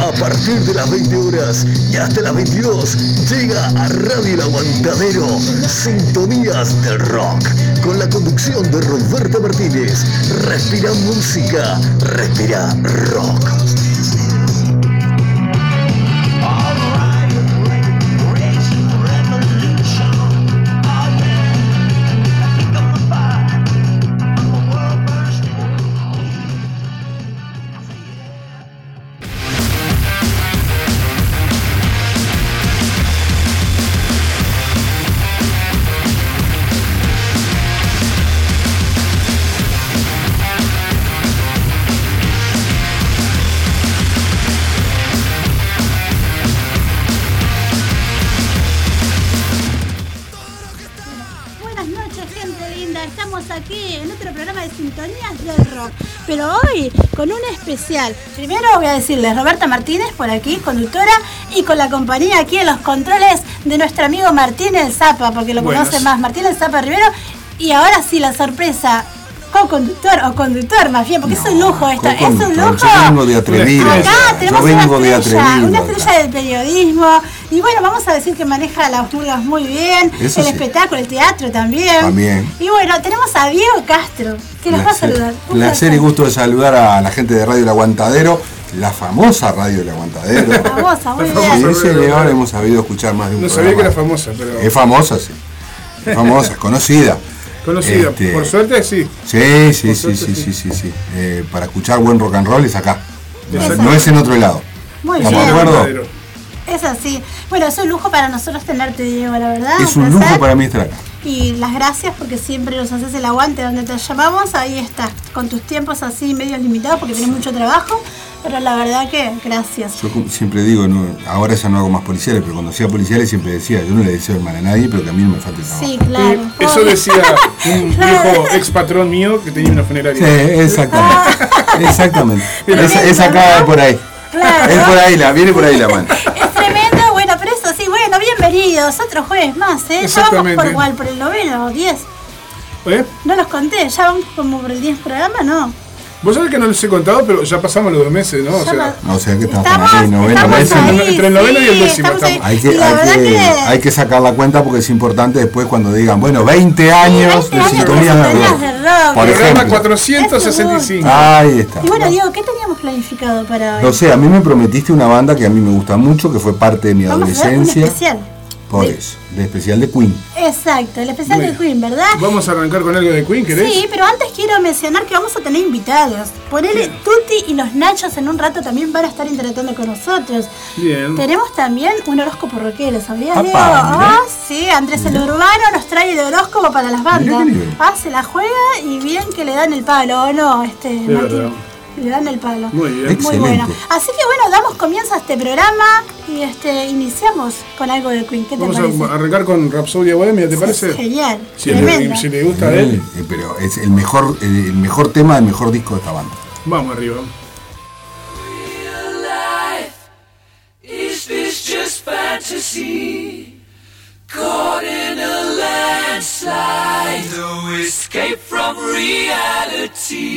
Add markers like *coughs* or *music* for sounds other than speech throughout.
A partir de las 20 horas y hasta las 22, llega a Radio El Aguantadero, Sintonías del Rock, con la conducción de Roberto Martínez. Respira música, respira rock. Especial. Primero voy a decirles, Roberta Martínez por aquí, conductora, y con la compañía aquí en los controles de nuestro amigo Martín el Zapa, porque lo Buenas. conoce más, Martín el Zapa Rivero. Y ahora sí, la sorpresa, co-conductor o conductor más bien, porque es un lujo esto, es un lujo. Yo vengo de atrevido. Acá tenemos yo vengo una de estrella, atrevido. una estrella del periodismo. Y bueno, vamos a decir que maneja las murgas muy bien, Eso el sí. espectáculo, el teatro también. También. Y bueno, tenemos a Diego Castro, que nos va a saludar. Un Placer y gusto de saludar a la gente de Radio El Aguantadero, la famosa Radio El Aguantadero. Famosa, muy La bien. famosa. Sí, señor, hemos sabido escuchar más de un No sabía que era famosa, pero. Es famosa, sí. Es famosa, es conocida. Conocida. Este, Por suerte, sí. Sí, sí, sí, suerte, sí, sí. sí, sí, sí. Eh, para escuchar buen rock and roll es acá. No es en otro lado. Muy ¿Estamos de bien. acuerdo? Es así. Bueno, es un lujo para nosotros tenerte, Diego, la verdad. Es un lujo para mí estar acá. Y las gracias porque siempre nos haces el aguante donde te llamamos. Ahí estás, con tus tiempos así medios limitados porque tienes mucho trabajo. Pero la verdad que gracias. Yo siempre digo, no, ahora ya no hago más policiales, pero cuando hacía policiales siempre decía, yo no le deseo el mal a nadie, pero que a mí no me falte el trabajo. Sí, claro. Eh, Eso decía un *laughs* viejo ex patrón mío que tenía una funeraria. Sí, exactamente. *laughs* Exactamente. Esa, esa acá por ahí. Claro. Es por ahí, la, viene por ahí la mano. *laughs* Es tremendo, bueno, pero eso sí, bueno, bienvenidos. Otro jueves más, ¿eh? Ya vamos Exactamente. por igual, por el noveno o 10. ¿Eh? No los conté, ya vamos como por el 10 programa, ¿no? Vos sabés que no les he contado, pero ya pasamos los dos meses, ¿no? O Ya sea, No, o sea que estamos, Estamos, ahí, noveno, décimo. Entre el noveno y el décimo estamos. Hay que, hay, que, que- hay que sacar la cuenta porque es importante después cuando digan, bueno, 20 años 20 de sintonía de rock. de rock. Por programa ejemplo. 465. Ahí está. Y bueno, Diego, ¿qué teníamos planificado para hoy? No sé, a mí me prometiste una banda que a mí me gusta mucho, que fue parte de mi Vamos a ver un adolescencia. especial. De especial de Queen. Exacto, el especial bien. Queen, ¿verdad? Vamos a arrancar con algo de Queen, ¿querés? Sí, pero antes quiero mencionar que vamos a tener invitados. Ponele Tuti y los Nachos en un rato también van a estar interactuando con nosotros. Bien. Tenemos también un horóscopo rockero, ¿sabías, Diego? Ah, sí, Andrés el Urbano nos trae de horóscopo para las bandas. Ah, se la juega y bien que le dan el palo, ¿o no? Este, Martín? Le dan el palo. Muy bien. Muy Excelente. bueno. Así que bueno, damos comienzo a este programa y este iniciamos con algo de Queen. ¿Qué te Vamos parece? a arrancar con Rhapsody Bohemia, ¿te parece? Genial. Si tremenda. le, si le gusta a él, Eh, pero es el mejor, el, el mejor tema, el mejor disco de esta banda. vamos arriba. Is this just fantasy? Caught in a landslide, no escape from reality.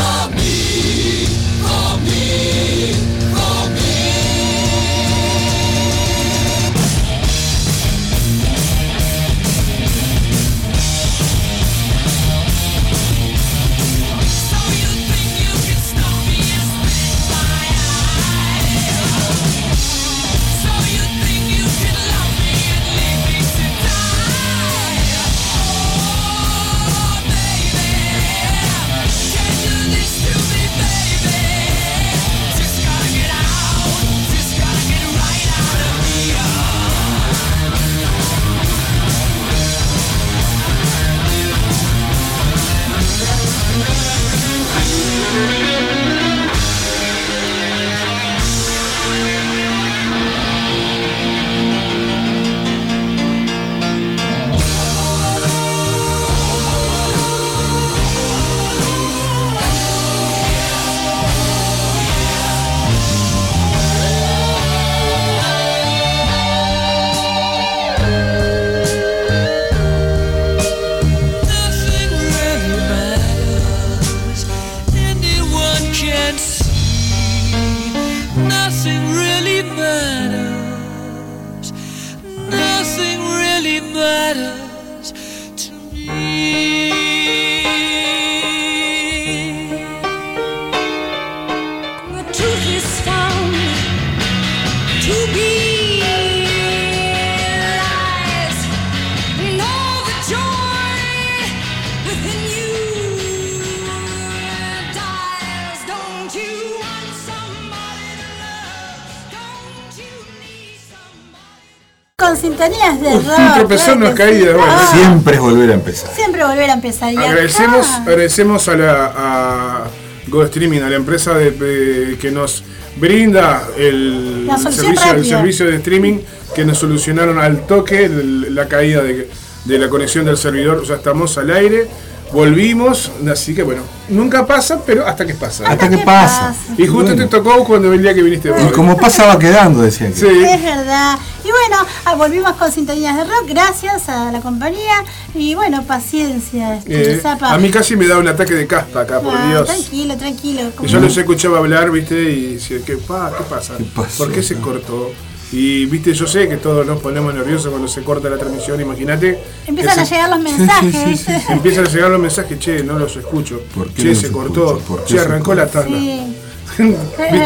Con sintonías de rock. Un tropezón, que caída, sí. bueno. Ah, Siempre es volver a empezar. Siempre volver a empezar. Y acá- Agradecemos, agradecemos a la a Go Streaming, a la empresa de, de- que nos brinda el, servicio, el servicio de streaming que nos solucionaron al toque la caída de, de la conexión del servidor. Ya estamos al aire, volvimos, así que bueno, nunca pasa, pero hasta que pasa. Hasta que ¿Qué pasa. Y justo Bueno. te tocó cuando el día que viniste. Y como pasaba quedando, decían que. Sí. Es verdad. Y bueno, ah, volvimos con sintonías de rock, gracias a la compañía. Y bueno, paciencia. este, Eh, Zapa. a mí casi me da un ataque de caspa acá, por Ah, Dios. Tranquilo, tranquilo. Y yo los escuchaba hablar, viste, y decía, ¿qué, pa, ¿qué pasa? ¿Qué pasó? ¿Por qué se cortó? Y viste, yo sé que todos nos ponemos nerviosos cuando se corta la transmisión, imagínate. Empiezan a se- llegar los *laughs* mensajes, sí, sí, ¿viste? Empiezan a llegar los mensajes, che, no los escucho. ¿Por qué che, no se cortó. escucho? ¿Por qué Che, se arrancó la tanda. *laughs* ¿Viste?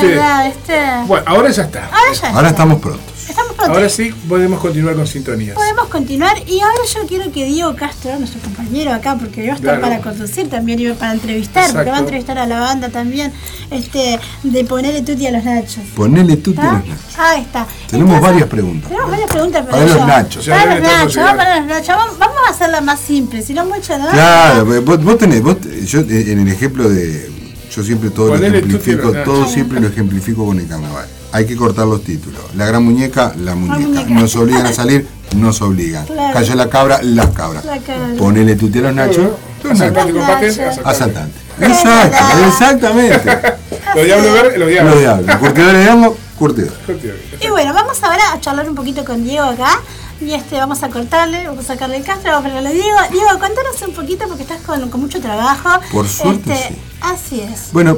verdad, este. Bueno, ahora ya está. Ahora ya Ahora está. estamos prontos. Ahora sí podemos continuar con sintonías. Podemos continuar y ahora yo quiero que Diego Castro, nuestro compañero acá, porque va a estar Claro. para conducir también y para entrevistar, porque va a entrevistar a la banda también, este, de ponerle tuti a los nachos. Ponele tú ¿Está? los nachos. Ahí está. Tenemos Entonces, varias preguntas. Tenemos varias preguntas Para los nachos. Para los nachos, vamos para los nachos. Vamos, a hacerla más simple, si no mucho, ¿no? Claro, vos, vos tenés, vos, yo eh, en el ejemplo de, yo siempre todo lo Ponele ejemplifico, todo siempre lo ejemplifico con el carnaval. Hay que cortar los títulos. La gran muñeca, la muñeca. muñeca. Nos obligan a salir, nos obligan. Claro. Cayó la cabra, las cabras. La cabra. Ponele tu a los nachos, los Asaltante, nachos. asaltante. Exacto, exactamente. Los diablos verdes, los Los diablos. diablos. Curtidores de amo, curtidor. Y bueno, vamos ahora a charlar un poquito con Diego acá. Y este, vamos a cortarle, vamos a sacarle el castro, vamos a ponerle a Diego. Diego, contanos un poquito porque estás con, con mucho trabajo. Por suerte, Este, sí. Así es. Bueno,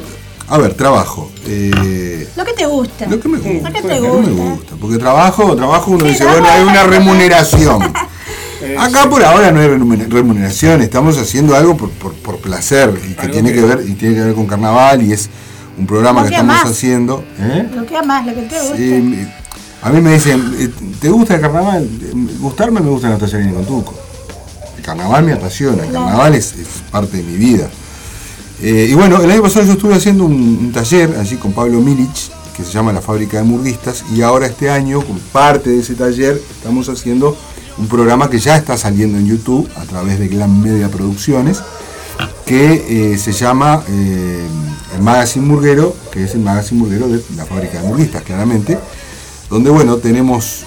a ver, trabajo. Eh, Lo que te gusta. Lo que me gusta. Lo que te Lo que gusta. me gusta. Porque trabajo, trabajo uno Sí, dice, bueno, hay una *laughs* remuneración. Acá por ahora no hay remuner- remuneración, estamos haciendo algo por, por, por placer y que Algo tiene que- que ver y tiene que ver con carnaval y es un programa Lo que que estamos haciendo. ¿eh? Lo que más, lo que te gusta. Sí, a mí me dicen, eh, ¿te gusta el carnaval? Eh, Gustarme me gusta Natalia y Contuco. El carnaval me apasiona, el carnaval es, es parte de mi vida. Eh, y bueno, el año pasado yo estuve haciendo un, taller allí con Pablo Milich, que se llama La Fábrica de Murguistas, y ahora este año, como parte de ese taller, estamos haciendo un programa que ya está saliendo en YouTube a través de Glam Media Producciones, que eh, se llama eh, el Magazine Murguero, que es el Magazine Murguero de la Fábrica de Murguistas, claramente, donde bueno, tenemos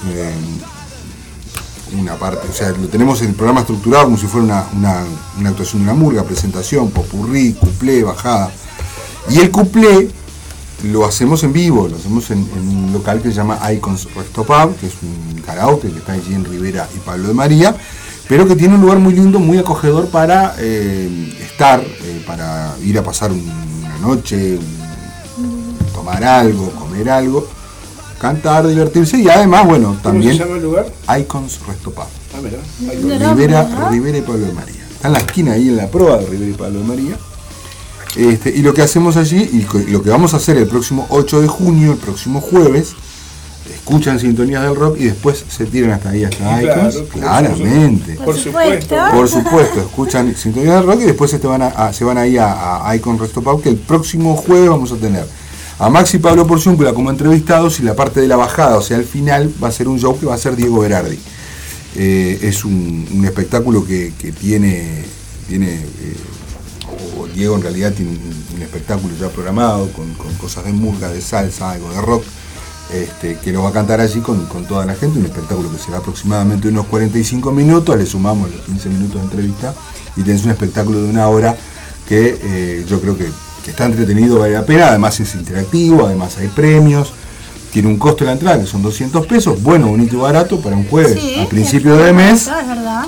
una parte, o sea, lo tenemos el programa estructurado como si fuera una, actuación de una murga, presentación, popurrí, cuplé, bajada. Y el cuplé lo hacemos en vivo, lo hacemos en, un local que se llama Icons Resto Pub, que es un karaoke que está allí en Rivera y Pablo de María, pero que tiene un lugar muy lindo, muy acogedor para eh, estar, eh, para ir a pasar un- una noche, tomar algo, comer algo, cantar, divertirse y además, bueno, ¿Cómo también se llama el lugar? Icons Resto Pub. Ah, mira. Rivera. Rivera y Pablo de María. Está en la esquina ahí en la proa de Rivera y Pablo de María. Este, y lo que hacemos allí, y lo que vamos a hacer el próximo 8 de junio, el próximo jueves, escuchan sintonías del rock y después se tiran hasta ahí, hasta Claro, Icons. por Claramente. Por supuesto. Por supuesto, escuchan sintonías del rock y después se, te van, a, a- se van ahí a, a Icon Resto Pub, que el próximo jueves vamos a tener a Maxi Pablo Porciúncula como entrevistados y la parte de la bajada, o sea, al final va a ser un show que va a ser Diego Berardi. Eh, es un, espectáculo que, tiene, tiene eh, o Diego en realidad tiene un, espectáculo ya programado con, con cosas de murga, de salsa, algo de rock, este, que lo va a cantar allí con, con toda la gente, un espectáculo que será aproximadamente unos 45 minutos, le sumamos los 15 minutos de entrevista y tenés un espectáculo de una hora que eh, yo creo que, que está entretenido, vale la pena, además es interactivo, además hay premios. Tiene un costo de la entrada que son 200 pesos, bueno, bonito y barato para un jueves Sí, a principio de mes. Es verdad.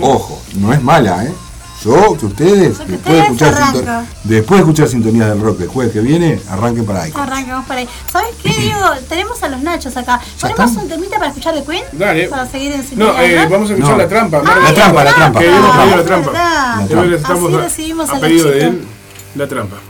Ojo, no es mala, ¿eh? Yo, que ustedes, después de, ustedes escuchar arrancan. sinton- después de escuchar sintonías del rock el jueves que viene, arranquen para ahí. Arrancamos por ahí. ¿Sabes qué, Diego? *clears throat* Tenemos a los nachos acá. ¿Ya ¿Ponemos un temita para escuchar de Queen? Dale. Para seguir en No, sintonía, eh, ¿no? vamos a escuchar No. la trampa. La trampa, la trampa. Que Ah, pedido la trampa. La trampa. necesitamos Así a- recibimos a a la pedido de él la trampa.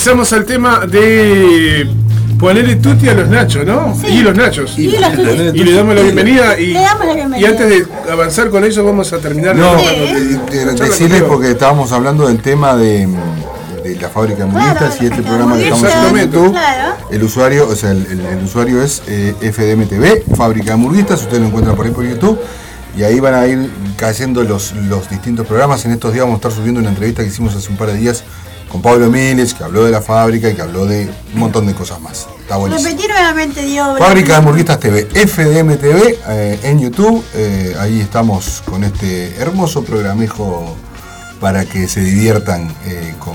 Lo pisamos al tema de ponerle tutti a los nachos, ¿no? Sí. Y los nachos. Y los. Y le damos la bienvenida y, Le damos la bienvenida. y antes de avanzar con eso vamos a terminar No, la- eh, eh, decirles porque estábamos hablando del tema de, de la fábrica de Claro, y este programa que estamos haciendo en. YouTube. Claro. El usuario, o sea, el, el- el usuario es eh, FDMTV, Fábrica de Hamburguesas, ustedes lo encuentran por ahí por YouTube. Y ahí van a ir cayendo los, los distintos programas. En estos días vamos a estar subiendo una entrevista que hicimos hace un par de días con Pablo Miles, que habló de la fábrica y que habló de un montón de cosas más. Está buenísimo. Repetí nuevamente, Diego. Fábrica de Hamburguesas TV, FDM TV eh, en YouTube. eh, ahí estamos con este hermoso programejo para que se diviertan eh, con,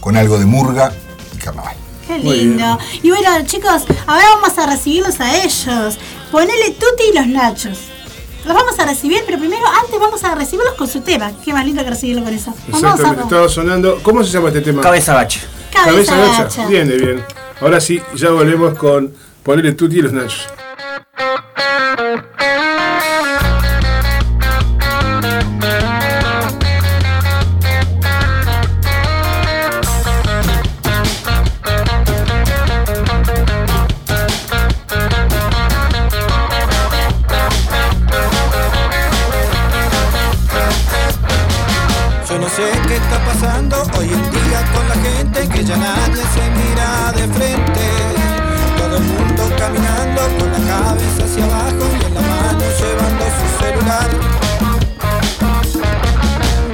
con algo de murga y carnaval. Qué lindo. Y bueno, chicos, ahora vamos a recibirlos a ellos. Ponele Tuti y los Nachos. Los vamos a recibir, pero primero, antes vamos a recibirlos con su tema. Qué más lindo que recibirlo con eso. Vamos Exactamente, estaba sonando. ¿Cómo se llama este tema? Cabeza bache. cabeza gacha. gacha. Bien, bien. Ahora sí, ya volvemos con ponerle tutti y los nachos. Qué está pasando hoy en día con la gente que ya nadie se mira de frente. Todo el mundo caminando con la cabeza hacia abajo y en la mano llevando su celular.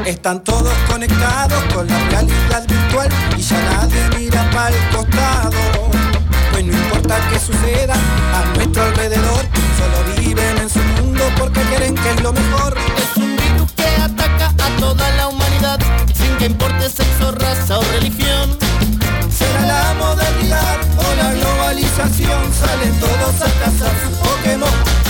Están todos conectados con la realidad virtual y ya nadie mira para el costado. Pues no importa qué suceda a nuestro alrededor, solo viven en su mundo porque creen que es lo mejor. Es un virus que ataca a toda la humanidad, que importe sexo, raza o religión. Será la modernidad o la globalización, salen todos a cazar su Pokémon.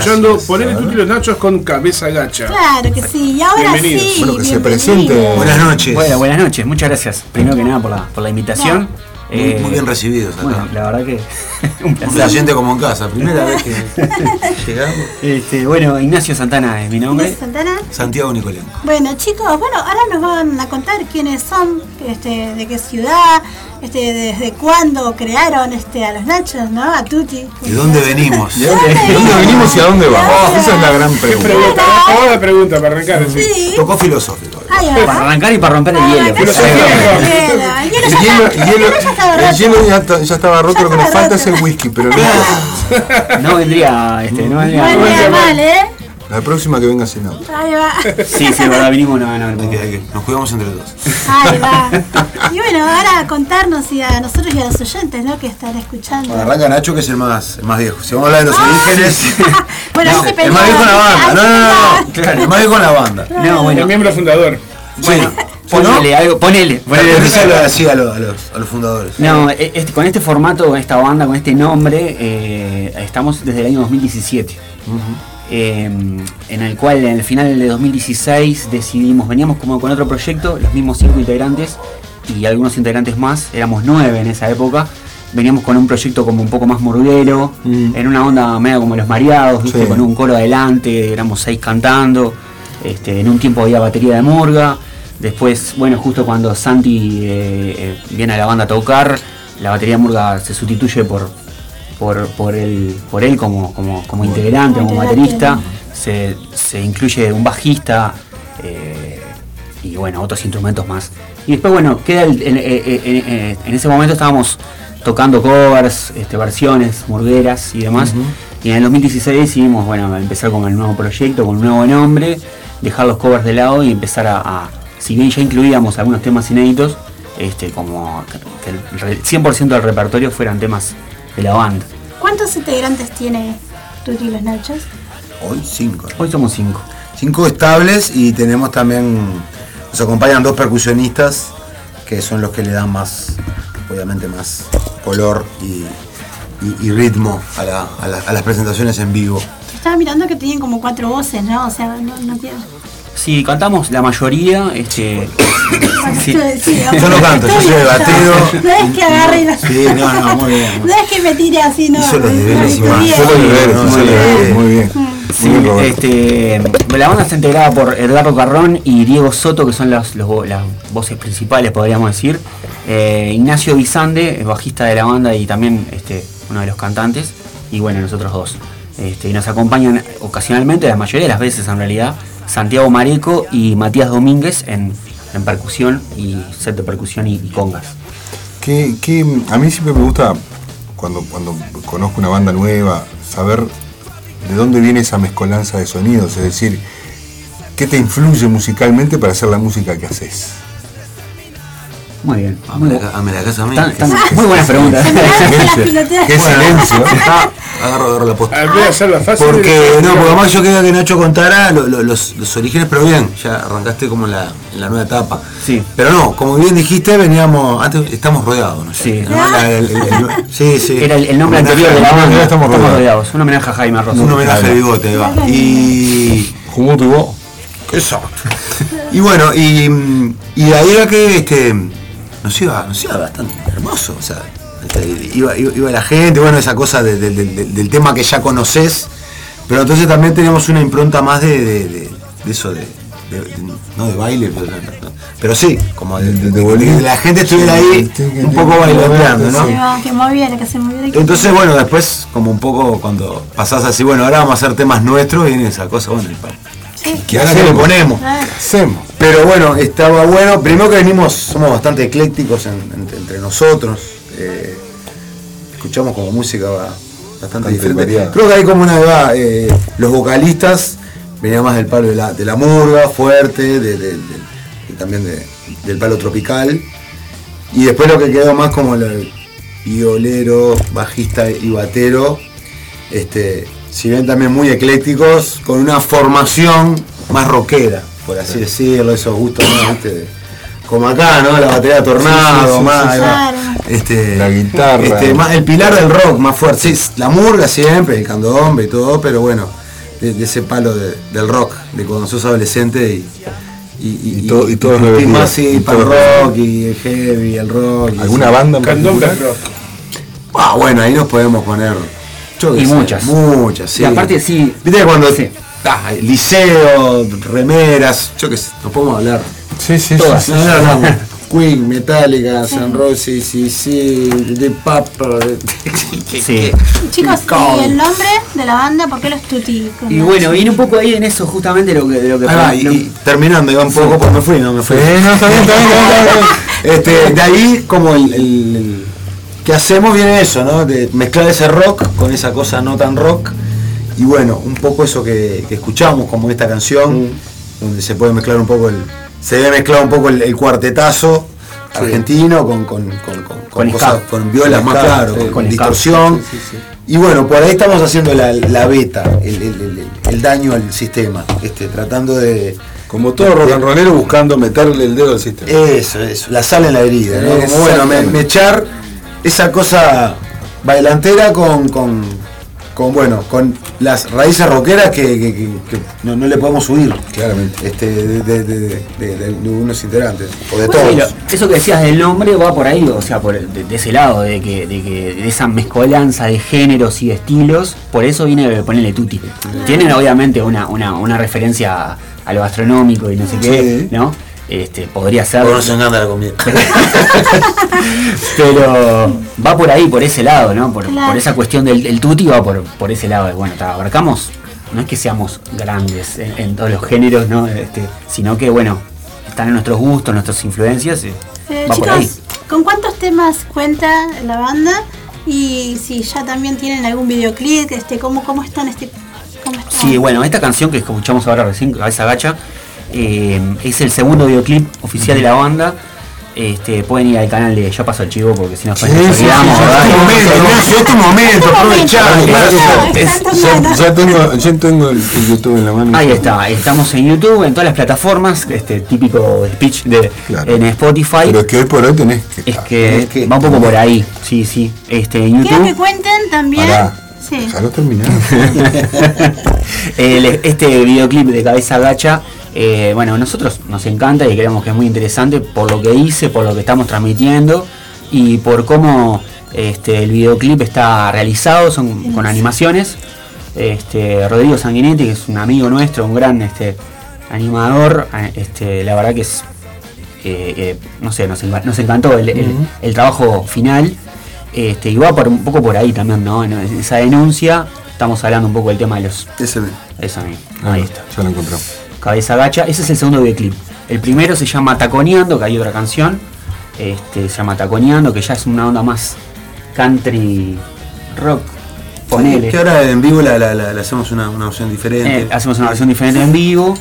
Escuchando. Ponele Tuti los Nachos con cabeza gacha. Claro que sí, y ahora Bienvenidos. sí. Bueno, que se presente. Buenas noches. Bueno, buenas noches, muchas gracias. Primero que nada por la, por la invitación. Muy, Eh, muy bien recibidos acá. Bueno, la verdad que *laughs* un placer. se siente como en casa. Primera vez que *laughs* llegamos. Este, bueno, Ignacio Santana es mi nombre. Inés Santana. Santiago Nicolenco. Bueno, chicos, bueno, ahora nos van a contar quiénes son, este, de qué ciudad, este, desde cuándo crearon este, a los Nachos, ¿no? A Tuti. ¿De dónde venimos? ¿De dónde, de dónde venimos y a dónde vamos? Esa es la gran pregunta. Pregunta, ahora la pregunta para arrancar. sí. Sí. Tocó filosófico. Para arrancar y para romper el hielo. El hielo, el hielo El ya está- estaba el roto. hielo ya, está- ya estaba roto, Ya lo que nos falta es el whisky, pero *laughs* no. No vendría, este, no vendría. No vendría mal, ¿eh? La próxima que venga sin auto. Ahí va. Sí, sí, verdad, vinimos, no, hay que- Nos cuidamos entre todos. Ahí va. *laughs* Y bueno, ahora contarnos y a nosotros y a los oyentes, ¿no? Que están escuchando. Bueno, arranca Nacho, que es el más, el más viejo. Si vamos a hablar de los orígenes. *laughs* Bueno, no, ese el más viejo en la banda. No, no, no. Claro. El más viejo en la banda. No, bueno, El miembro fundador. bueno, ponele algo, ponele, ponele. Ponele así a los, a los, a los fundadores. No, e- este- con este formato, con esta banda, con este nombre, eh, estamos desde el año 2017. Eh, en el cual en el final de 2016 decidimos, veníamos como con otro proyecto, los mismos cinco integrantes y algunos integrantes más, éramos nueve en esa época. Veníamos con un proyecto como un poco más murguero, Mm. en una onda medio como los mareados, ¿viste? Sí. con un coro adelante, éramos seis cantando. Este, en un tiempo había batería de murga. Después, bueno, justo cuando Santi eh, eh, viene a la banda a tocar, la batería de murga se sustituye por, por, por él, por él como, como, como integrante, Como baterista. Se, se incluye un bajista eh, y bueno, otros instrumentos más. Y después, bueno, queda el- en, eh, eh, en ese momento estábamos tocando covers, este, versiones, murgueras y demás. Y en el 2016 decidimos, bueno, empezar con el nuevo proyecto, con un nuevo nombre, dejar los covers de lado y empezar a, a- si bien ya incluíamos algunos temas inéditos, este, como que el re- 100% del repertorio fueran temas de la banda. ¿Cuántos integrantes tiene Tuti y los Nachos? Hoy cinco. Hoy somos cinco. Cinco estables y tenemos también, nos acompañan dos percusionistas que son los que le dan más, obviamente más color y, y- y ritmo a, la- a la- a las presentaciones en vivo. Estaba mirando que tenían como cuatro voces, ¿no? O sea, no, no tienen. Sí, cantamos la mayoría, este, *coughs* sí. Sí, Yo no canto, yo soy el batero. No es que agarre y la... Sí, no, no, muy bien. No es que me tire así, no. Los. Yo no, yo sí. muy bien. Sí, Muy bien, este, la banda está integrada por Eduardo Carrón y Diego Soto, que son las, los las voces principales, podríamos decir. Eh, Ignacio Bizande, el bajista de la banda y también este, uno de los cantantes. Y bueno, nosotros dos. Este, y nos acompañan ocasionalmente, la mayoría de las veces en realidad, Santiago Mareco y Matías Domínguez en, en percusión y set de percusión y, y congas. Que, que a mí siempre me gusta, cuando, cuando conozco una banda nueva, saber de dónde viene esa mezcolanza de sonidos, es decir, qué te influye musicalmente para hacer la música que haces. Muy bien. Ame Muy, la, casa a mí. tan- tan- muy buenas preguntas. Silencio. Qué silencio. Agarro, agarro la posta. Hacerla fácil. Porque, no, porque además yo quería que Nacho contara lo- lo- los, los orígenes, pero bien, ya arrancaste como en la, en la nueva etapa. Sí. Pero no, como bien dijiste, veníamos, antes estamos rodeados, ¿no? Sí. ¿No? La- el- el- el- sí, sí. Era el, el nombre Homenaje- anterior de la banda. estamos rodeados. Un homenaje a Jaime Rosso. Un homenaje de bigote, ahí va. Y. Vos. Exacto. Y bueno, y, y ahí era que este, nos, iba, nos iba bastante hermoso. O sea, iba, iba, iba la gente, bueno, esa cosa de- de- de- de- del tema que ya conoces. Pero entonces también teníamos una impronta más de, de- de- de eso, de, de- de- no de baile, pero, pero sí, como de, de- de- de que la gente estuviera ahí un poco bailoteando, ¿no? Que muy bien, que se bien. Entonces, bueno, después, como un poco cuando pasás así, bueno, ahora vamos a hacer temas nuestros, viene esa cosa, bueno, pa- Sí. ¿qué ahora que le ponemos? Ah, Hacemos. Pero bueno, estaba bueno. Primero que venimos, somos bastante eclécticos en- entre, entre nosotros. Eh, escuchamos como música bastante diferente. Creo que hay como una va, eh, los vocalistas venían más del palo de la, de la murga, fuerte, de- de- de- y también de- del palo tropical. Y después lo que quedó más como el violero, bajista y batero. Este, si bien también muy eclécticos, con una formación más rockera, por así decirlo, esos gustos como acá, ¿no? La batería tornado, Sí, sí, sí, más. Claro. Este, La guitarra. este, más- el pilar del rock más fuerte. Sí, la murga siempre, el candombe y todo, pero bueno, de, de ese palo de- del rock, de cuando sos adolescente y. Y, Y todo- y todo curtís revestido, más sí, y punk todo rock y el heavy, el rock. y ¿Alguna banda en Candombe rock. Ah, bueno, ahí nos podemos poner. yo Y sé, muchas. Muchas, sí. Y aparte, sí. Viste cuando. Sí. Ah, liceo, remeras, yo qué sé, nos podemos hablar. Sí, sí, Todas, sí. no, no, no. Queen, Metallica, San Rossi, sí, sí, The Papa. *laughs* Sí. Chicos, ¿y el nombre de la banda? ¿Por qué los con Y bueno, viene un poco ahí en eso justamente lo que, de lo que y, lo- y terminando, iba un poco, pues me fui, no me fui. Sí, no, está bien, está bien, está bien, está bien. *laughs* Este, de ahí, como el, el- el- que hacemos viene eso, ¿no? De mezclar ese rock con esa cosa no tan rock. Y bueno, un poco eso que, que escuchamos, como esta canción, donde se puede mezclar un poco el. Se debe mezclar un poco el, el cuartetazo argentino con, con, con, con, Con cosas- ska. con violas más claro, sí, con, distorsión. Y bueno, por ahí estamos haciendo la, la beta, el, el- el- el daño al sistema, este, tratando de. Como todo rock and rollero buscando meterle el dedo al sistema. Eso, eso, la sal en la herida, ¿no? Como, bueno, me, echar esa cosa bailantera con, con, con, bueno, con las raíces rockeras que, que- que- que no, no le podemos subir, Claramente. este, de, de- de- de- de- de unos integrantes, o de Bueno, todos. eso que decías del nombre va por ahí, o sea, por de, ese lado, de que, de que de esa mezcolanza de géneros y de estilos, por eso viene de ponerle tutti. Tienen obviamente una, una, una referencia a lo gastronómico y no sé qué. ¿no? Este, podría ser. Porque nos encanta la comida. *laughs* Pero va por ahí, por ese lado, ¿no? Por, Claro. por esa cuestión del, del tutti va por, por ese lado. de, Bueno, ta, abarcamos, no es que seamos grandes en, en todos los géneros, ¿no? Este, sino que, bueno, están en nuestros gustos, nuestras influencias, y Eh, va por ahí. chicos, ¿con cuántos temas cuenta la banda? Y si ya también tienen algún videoclip, este, ¿cómo, cómo están este cómo están? Sí, bueno, esta canción que escuchamos ahora recién, Cabeza Gacha, eh, es el segundo videoclip oficial de la banda. Este, pueden ir al canal de Yo Paso el Chivo porque si no sí, olvidamos, sí, sí, Ignacio, es tu momento, aprovechá. Ya, ya tengo, ya tengo el, el YouTube en la mano. Ahí está, estamos en YouTube, en todas las plataformas, este típico speech de Claro. en Spotify. Pero es que hoy por hoy tenés que. es que que- va un poco por ahí, sí, sí. Este, en Quiero que YouTube, cuenten también. Pará, Sí. déjalo terminar. *laughs* el- este videoclip de Cabeza Gacha, eh, bueno, a nosotros nos encanta y creemos que es muy interesante por lo que hice, por lo que estamos transmitiendo y por cómo este, el videoclip está realizado, son con animaciones. Este, Rodrigo Sanguinetti, que es un amigo nuestro, un gran este, animador, este, la verdad que es, eh, eh, no sé, nos, enca- nos encantó el, el- el trabajo final. Este, y va por un poco por ahí también, ¿no? En esa denuncia, estamos hablando un poco del tema de los. Ese- Eso mismo, Ah, ahí está. Ya lo encontramos. Cabeza Gacha, ese es el segundo videoclip. El primero se llama Taconeando, que hay otra canción. Este, se llama Taconeando, que ya es una onda más country rock. Ponele. Que ahora en vivo la, la- la- la hacemos una, una opción diferente. Eh, hacemos una versión diferente en vivo.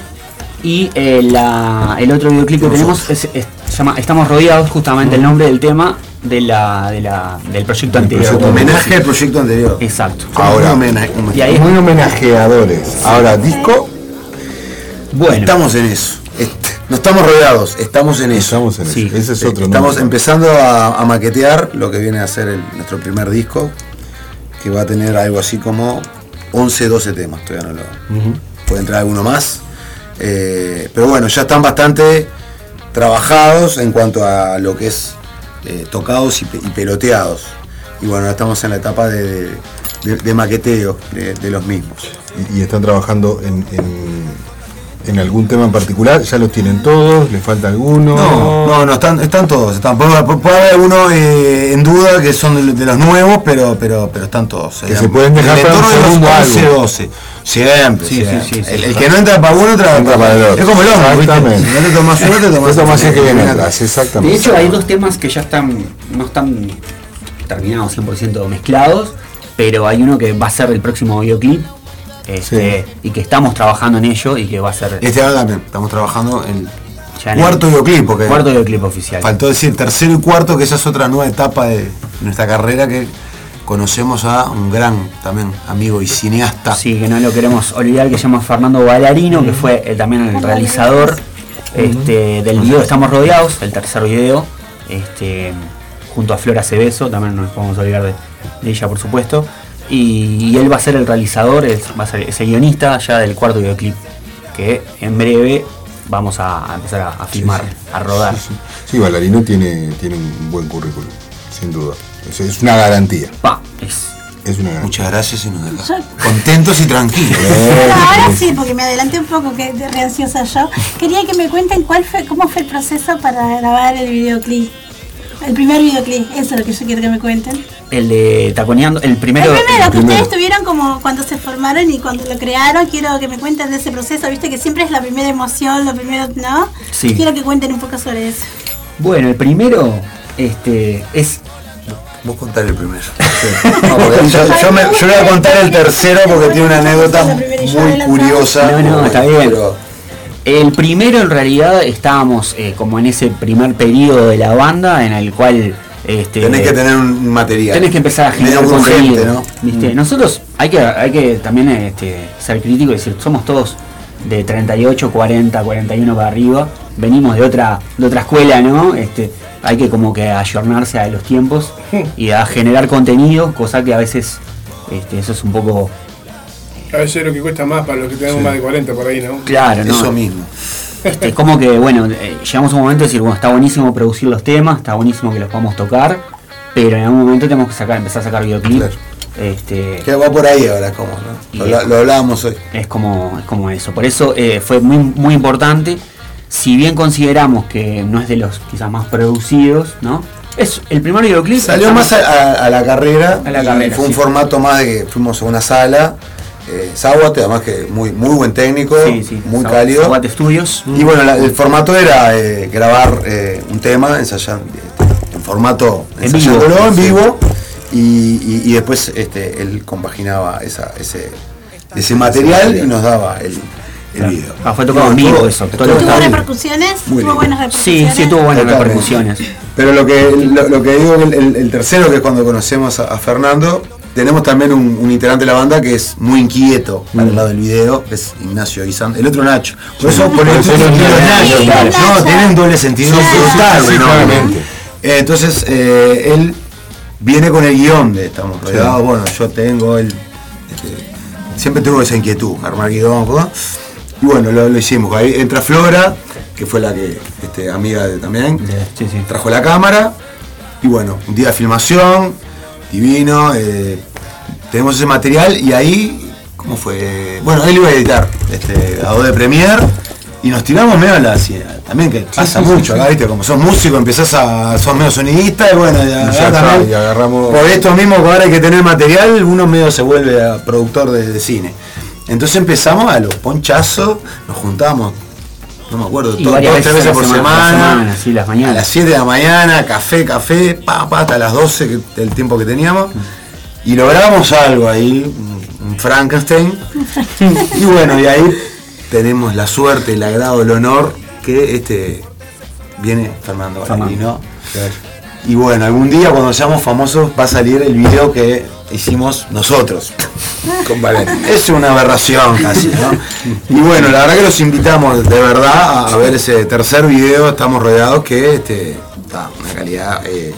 Y eh, la- el otro videoclip que tenemos es, es- se llama Estamos rodeados, justamente el nombre del tema de la, de la- del proyecto anterior. proyecto homenaje al proyecto anterior. Exacto. Ahora. Un homenaje, un Y ahí- Muy homenajeadores. Ahora, disco. Bueno, Estamos en eso. No estamos rodeados, estamos en eso. Estamos en Sí. eso. Ese es otro. Estamos nombre. empezando a, a maquetear lo que viene a ser el- nuestro primer disco, que va a tener algo así como 11, 12 temas. Todavía no lo. Puede entrar alguno más. Eh, pero bueno, ya están bastante trabajados en cuanto a lo que es eh, tocados y, pe- y peloteados. Y bueno, estamos en la etapa de, de- de maqueteo de, de los mismos. Y, y están trabajando en, en, en algún tema en particular. Ya los tienen todos. ¿Les falta alguno? No, no, no, están, están todos. Están, puede, puede haber algunos eh, en duda que son de, de los nuevos, pero, pero, pero están todos. Que se pueden dejar En el para un entorno de los segundo 11, álbum. 12. Siempre, Sí, siempre. sí, sí, sí. el, el que no entra para uno entra, Entra para el otro. Es como el hombre, ¿viste? Exactamente. Si no te tomas uno, te tomas es que viene atrás, exactamente. De hecho, hay dos temas que ya están, no están terminados 100% mezclados, pero hay uno que va a ser el próximo videoclip este, y que estamos trabajando en ello y que va a ser Este año también, estamos trabajando en ya en el cuarto videoclip, porque cuarto videoclip oficial. faltó decir tercero y cuarto, que esa es otra nueva etapa de nuestra carrera que conocemos a un gran también amigo y cineasta. Sí, que no lo queremos olvidar, que se llama Fernando Ballarino, que fue también el realizador Este, del video estamos rodeados, el tercer video, este, junto a Flora Cebeso, también no nos podemos olvidar de, de ella por supuesto. Y, y él va a ser el realizador, él va a ser ese guionista ya del cuarto videoclip, que en breve vamos a, a empezar a, a filmar, a rodar. Sí, Sí, Ballarino tiene, tiene un buen currículum, sin duda. Es, es una garantía. Pa, es Es una garantía. Muchas gracias y nos deja contentos y tranquilos. Bueno, ahora sí, porque me adelanté un poco, que de ansiosa yo. Quería que me cuenten cuál fue, cómo fue el proceso para grabar el videoclip. El primer videoclip, eso es lo que yo quiero que me cuenten. el de Taconeando, el primero. el primero, que primero. ustedes tuvieron como cuando se formaron y cuando lo crearon, quiero que me cuenten de ese proceso, viste que siempre es la primera emoción, lo primero, ¿no? Sí. Quiero que cuenten un poco sobre eso. Bueno, el primero este, es Vos contar el primero. No, yo, yo me- yo voy a contar el tercero porque tiene una anécdota muy curiosa. No, no, está bien. pero- El primero en realidad estábamos eh, como en ese primer periodo de la banda en el cual este, Tenés que tener un material. tenés que empezar a generar Medio urgente, contenido. ¿no? ¿viste? Nosotros hay que, hay que también este, ser críticos y decir, somos todos de 38, 40, 41 para arriba, venimos de otra, de otra escuela, ¿no? Este, hay que como que ayornarse a los tiempos *laughs* y a generar contenido, cosa que a veces este, eso es un poco A veces es lo que cuesta más para los que tenemos más de 40 por ahí, ¿no? claro, ¿no? Eso mismo. Este, como que, bueno, eh, llegamos a un momento de decir, bueno, está buenísimo producir los temas, está buenísimo que los podamos tocar, pero en algún momento tenemos que sacar, empezar a sacar videoclips. Claro. Este, Que va por ahí ahora, como, ¿no? Lo, hablábamos hoy. es como, es como eso. Por eso eh, fue muy, muy importante. Si bien consideramos que no es de los quizás más producidos, ¿no? Es el primer videoclip. Salió más a, a- a la carrera. A la carrera, Fue un formato más de que fuimos a una sala. Eh, Záhuate, además que muy, muy buen técnico, Sí, sí, muy Zaguate- cálido. Zaguate Studios. Y bueno, la- el formato era eh, grabar eh, un tema, ensayar este, en formato En vivo, en sí. vivo. Y, y- y después este, él compaginaba esa, ese, ese material y nos daba el, el video. Ah, fue tocado en No, vivo estuvo- eso, ¿Tuvo repercusiones? ¿Tuvo buenas Sí, repercusiones? sí tuvo buenas Totalmente. repercusiones. Pero lo que, lo, lo que digo, el, el- el tercero, que es cuando conocemos a, a Fernando, tenemos también un, un integrante de la banda que es muy inquieto para Mm. lado del video, es Ignacio Izan, el otro Nacho. Por eso por eso Nacho, claro. No, tiene un doble sentido entonces, eh, él viene con el guion de Estamos Rodeados. Bueno, yo tengo el. este, siempre tuve esa inquietud, armar guion, ¿no? Y bueno, lo, lo hicimos. Ahí entra Flora, que fue la que, este, amiga de, también, sí. trajo la cámara. Y bueno, un día de filmación, divino. eh, tenemos ese material y ahí, ¿cómo fue? Bueno, él iba a editar este, Adobe Premiere y nos tiramos medio a la. También que pasa sí, mucho sí. acá, ¿viste? Como sos músico, empezás a. sos medio sonidista y bueno, ya, Y está, también, y agarramos- Por esto mismo, que ahora hay que tener material, uno medio se vuelve a productor de, de cine. Entonces empezamos a los ponchazos, nos juntamos, no me acuerdo, Y to- varias dos, tres veces veces a por semana, semana, a la semana, sí, las mañanas. a las 7 de la mañana, café, café, pa, pa, hasta las 12, que, el tiempo que teníamos, y logramos algo ahí, un, Frankenstein, *laughs* y bueno, y ahí tenemos la suerte, el agrado, el honor que este viene Fernando Fernando. Y bueno, algún día cuando seamos famosos va a salir el video que hicimos nosotros. *laughs* Con Valeria. Es una aberración casi, ¿no? *laughs* Y bueno, la verdad que los invitamos de verdad a, a ver ese tercer video, estamos rodeados, que este, está una calidad, eh,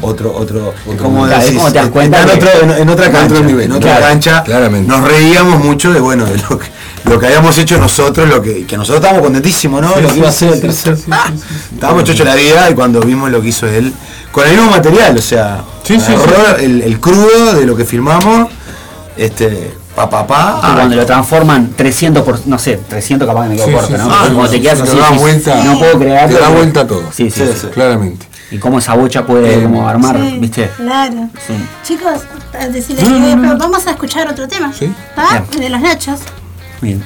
otro, otro, como Claro, decís, te das cuenta en, que- otro- en- en otra cancha, otro nivel, en otra claro, cancha, claramente. nos reíamos mucho de bueno, de lo que, lo que habíamos hecho nosotros, lo que, que nosotros estábamos contentísimos, ¿no? lo que iba a ser el tercer. ¡Ah! Estábamos chocho la vida y cuando vimos lo que hizo él, con el mismo material, o sea, Sí, sí, El, el crudo de lo que filmamos, este, pa pa pa, Y cuando lo transforman 300 por, no sé, 300 capaz que me quedo Sí, corto, sí, ¿no? sí, sí, como sí, te quedas te así, da decís, vuelta- no puedo creer. te da vuelta todo. Sí, sí, Sí, sí. sí. Claramente. Y cómo esa bocha puede Eh, como armar, Sí, ¿viste? Claro. Sí. Chicos, a decirles No, no, que no, no. vamos a escuchar otro tema. Sí. De los nachos. Bien.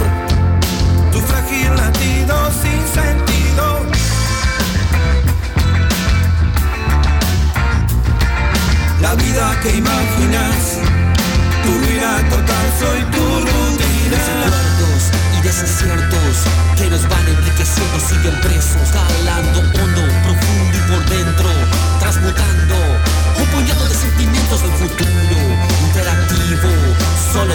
tu frágil latido sin sentido. La vida que imaginas, tu vida total soy tu rutina. Los y desaciertos que nos van enriqueciendo siguen presos.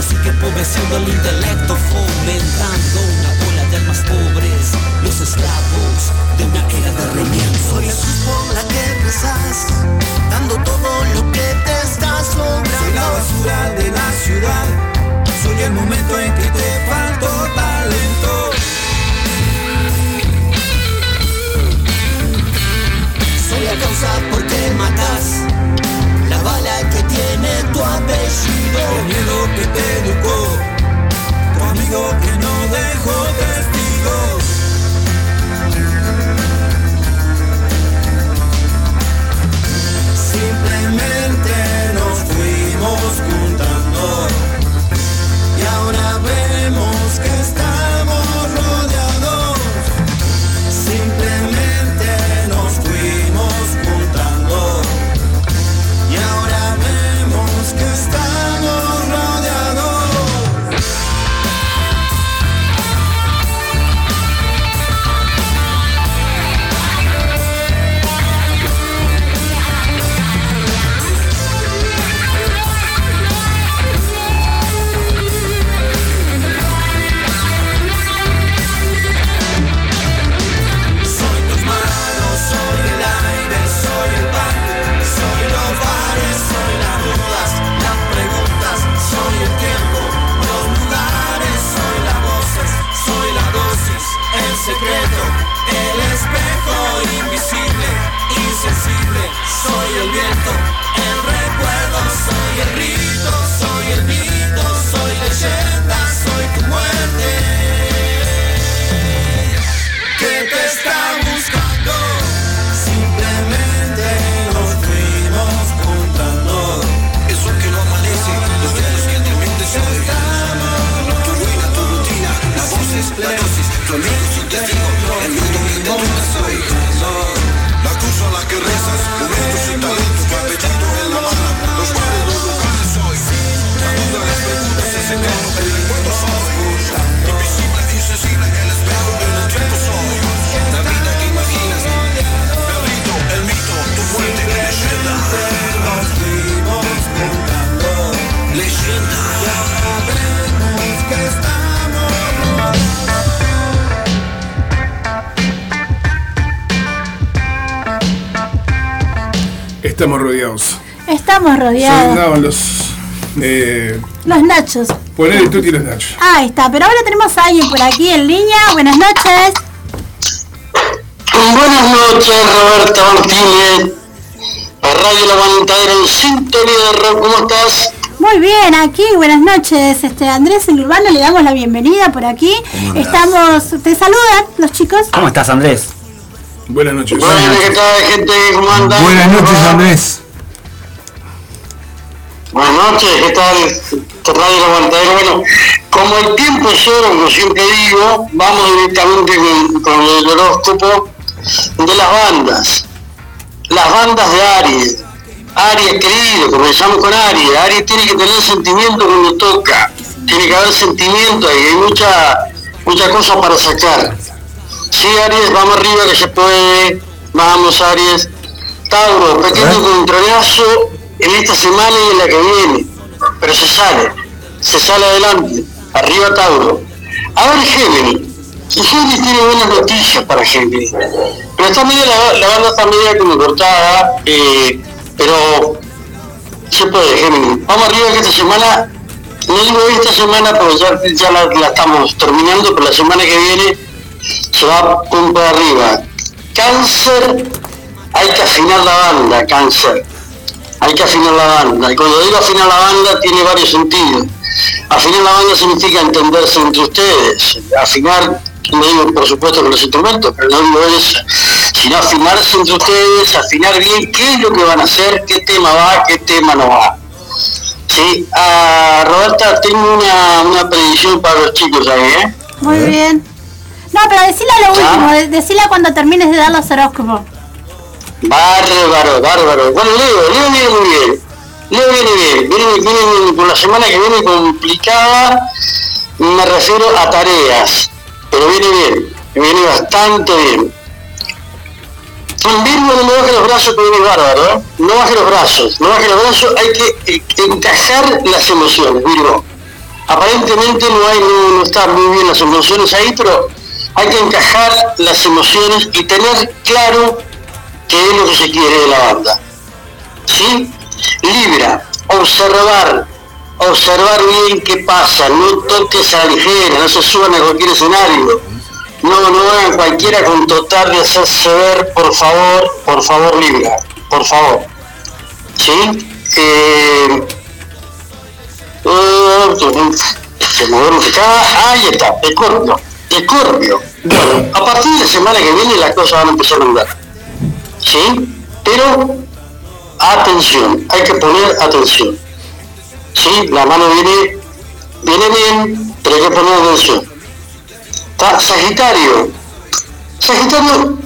Solo sigue empobreciendo el intelecto, fomentando una bola de almas pobres, los esclavos de una era de remiendos. Soy la cruz por la que rezas, dando todo lo que te está sobrando. Soy la basura de la ciudad, soy el momento en que te faltó talento. Soy la causa por qué matas, la bala que tiene tu apellido. El miedo que te educó, tu amigo que no dejó testigos. Simplemente dosis, tu Estamos rodeados. Estamos rodeados. Sonaban los. Eh, Los nachos. poner el tuti y los nachos. Ahí está, pero ahora tenemos a alguien por aquí en línea. Buenas noches. Buenas noches, Roberto Martínez. A Radio La Aguantadera en sintonía de rock. ¿Cómo estás? Muy bien, aquí, buenas noches. Este Andrés el Urbano, le damos la bienvenida por aquí. Estamos, te saludan los chicos. ¿Cómo estás, Andrés? Buenas noches. Bueno, ¿qué tal, gente? ¿Cómo andan? Buenas noches, Andrés. Buenas noches, ¿qué tal? Radio La Aguantadera. Bueno, como el tiempo es oro, como siempre digo, vamos directamente con, con el horóscopo de las bandas. Las bandas de Aries. Aries, querido, comenzamos con Aries. Aries tiene que tener sentimiento cuando toca. Tiene que haber sentimiento y hay mucha, mucha cosa para sacar. Sí, Aries, vamos arriba que se puede. Vamos, Aries. Tauro, pequeño controlazo en esta semana y en la que viene. Pero se sale. Se sale adelante. Arriba, Tauro. Ahora Géminis. Y Géminis tiene buenas noticias para Géminis. Pero está medio, la, banda está media como cortada. eh, pero se puede, Géminis. Vamos arriba que esta semana, no digo esta semana ya, ya la, la estamos terminando, pero la semana que viene se va pum para arriba. Cáncer, hay que afinar la banda, cáncer. Hay que afinar la banda. Y cuando digo afinar la banda tiene varios sentidos. Afinar la banda significa entenderse entre ustedes. Afinar, no digo por supuesto con los instrumentos, pero no digo eso. Sino afinarse entre ustedes, afinar bien qué es lo que van a hacer, qué tema va, qué tema no va. Sí, ah, Roberta, tengo una, una predicción para los chicos ahí, ¿eh? Muy bien. No, pero decile lo último, de- decile cuando termines de dar los horóscopos. Bárbaro, bárbaro. Bueno, Leo, Leo viene muy bien. Leo viene bien, viene, viene con la semana que viene complicada, me refiero a tareas, pero viene bien, viene bastante bien. En Virgo no baje los brazos que viene bárbaro, ¿eh? no baje los brazos, no baje los brazos, hay que encajar las emociones, Virgo. Aparentemente no hay, no, no están muy bien las emociones ahí, pero hay que encajar las emociones y tener claro qué es lo que se quiere de la banda. ¿Sí? Libra, observar, observar bien qué pasa, no toques a la ligera, no se suban a cualquier escenario, no, no hagan cualquiera con total de hacerse ver, por favor, por favor, Libra, por favor. ¿Sí? Eh, eh, se acá, ahí está, Escorpio, Escorpio. Bueno, a partir de la semana que viene las cosas van a empezar a andar. ¿Sí? Pero atención, hay que poner atención. ¿Sí? La mano viene, viene bien, pero hay que poner atención. Está Sagitario. Sagitario,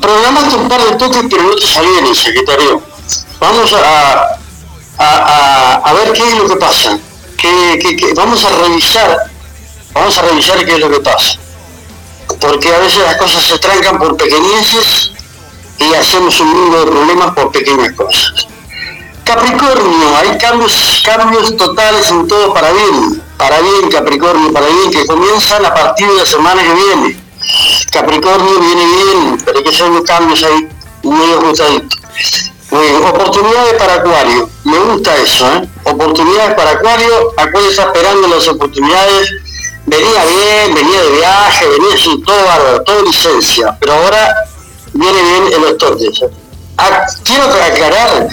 programaste un par de toques, pero no te Sagitario. Vamos a, a, a, ver qué es lo que pasa. Que- vamos a revisar, vamos a revisar qué es lo que pasa. Porque a veces las cosas se trancan por pequeñeces y hacemos un mundo de problemas por pequeñas cosas. Capricornio, hay cambios, cambios totales en todo para bien, para bien Capricornio, para bien, que comienzan a partir de la semana que viene. Capricornio viene bien, pero que unos cambios ahí muy ajustaditos. Muy bien, oportunidades para Acuario, me gusta eso, ¿eh? Oportunidades para Acuario, Acuario está esperando las oportunidades, venía bien, venía de viaje, venía sin todo bárbaro, todo licencia, pero ahora viene bien en los. Ah, quiero aclarar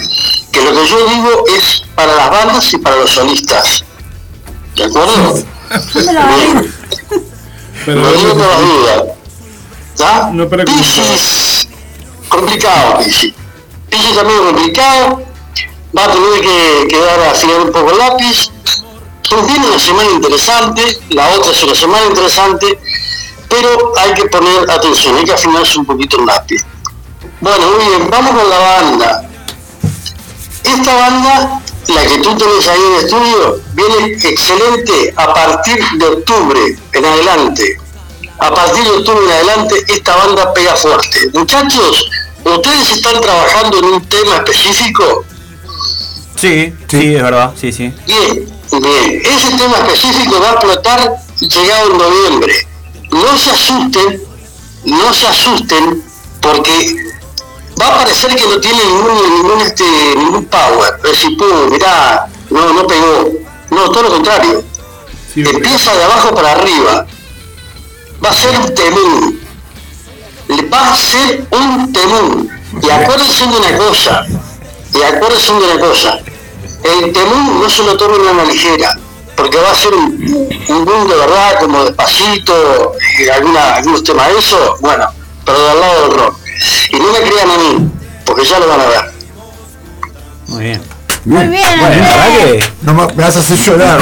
que lo que yo digo es para las bandas y para los solistas. ¿De acuerdo? Bien. Lo digo por las dudas. ¿Ya? No para Piscis, complicado Piscis. Piscis también complicado, va a tener que quedar a afinar un poco el lápiz. Entonces viene una semana interesante, la otra es una semana interesante, pero hay que poner atención, hay que afinarse un poquito el lápiz. Bueno, muy bien, vamos con la banda. Esta banda, la que tú tenés ahí en el estudio, viene excelente a partir de octubre en adelante. A partir de octubre en adelante, esta banda pega fuerte. Muchachos, ¿ustedes están trabajando en un tema específico? Sí, sí, es verdad, sí, sí. Bien, bien. Ese tema específico va a explotar llegado en noviembre. No se asusten, no se asusten, porque va a parecer que no tiene ningún, ningún, este, ningún power. Es decir, pum, mirá, no, no pegó. No, todo lo contrario. Empieza de abajo para arriba. Va a ser un temún. Le Va a ser un temún. Y acuérdense de una cosa. Y acuérdense de una cosa. El temún no se lo tomen a la ligera. Porque va a ser un, un boom de verdad, como despacito, y alguna, algunos temas de eso. Bueno, pero del lado del rock. Y no me crean a mí, porque ya lo van a ver. Muy bien. Muy bien, Bueno, que. No me, me vas a hacer llorar.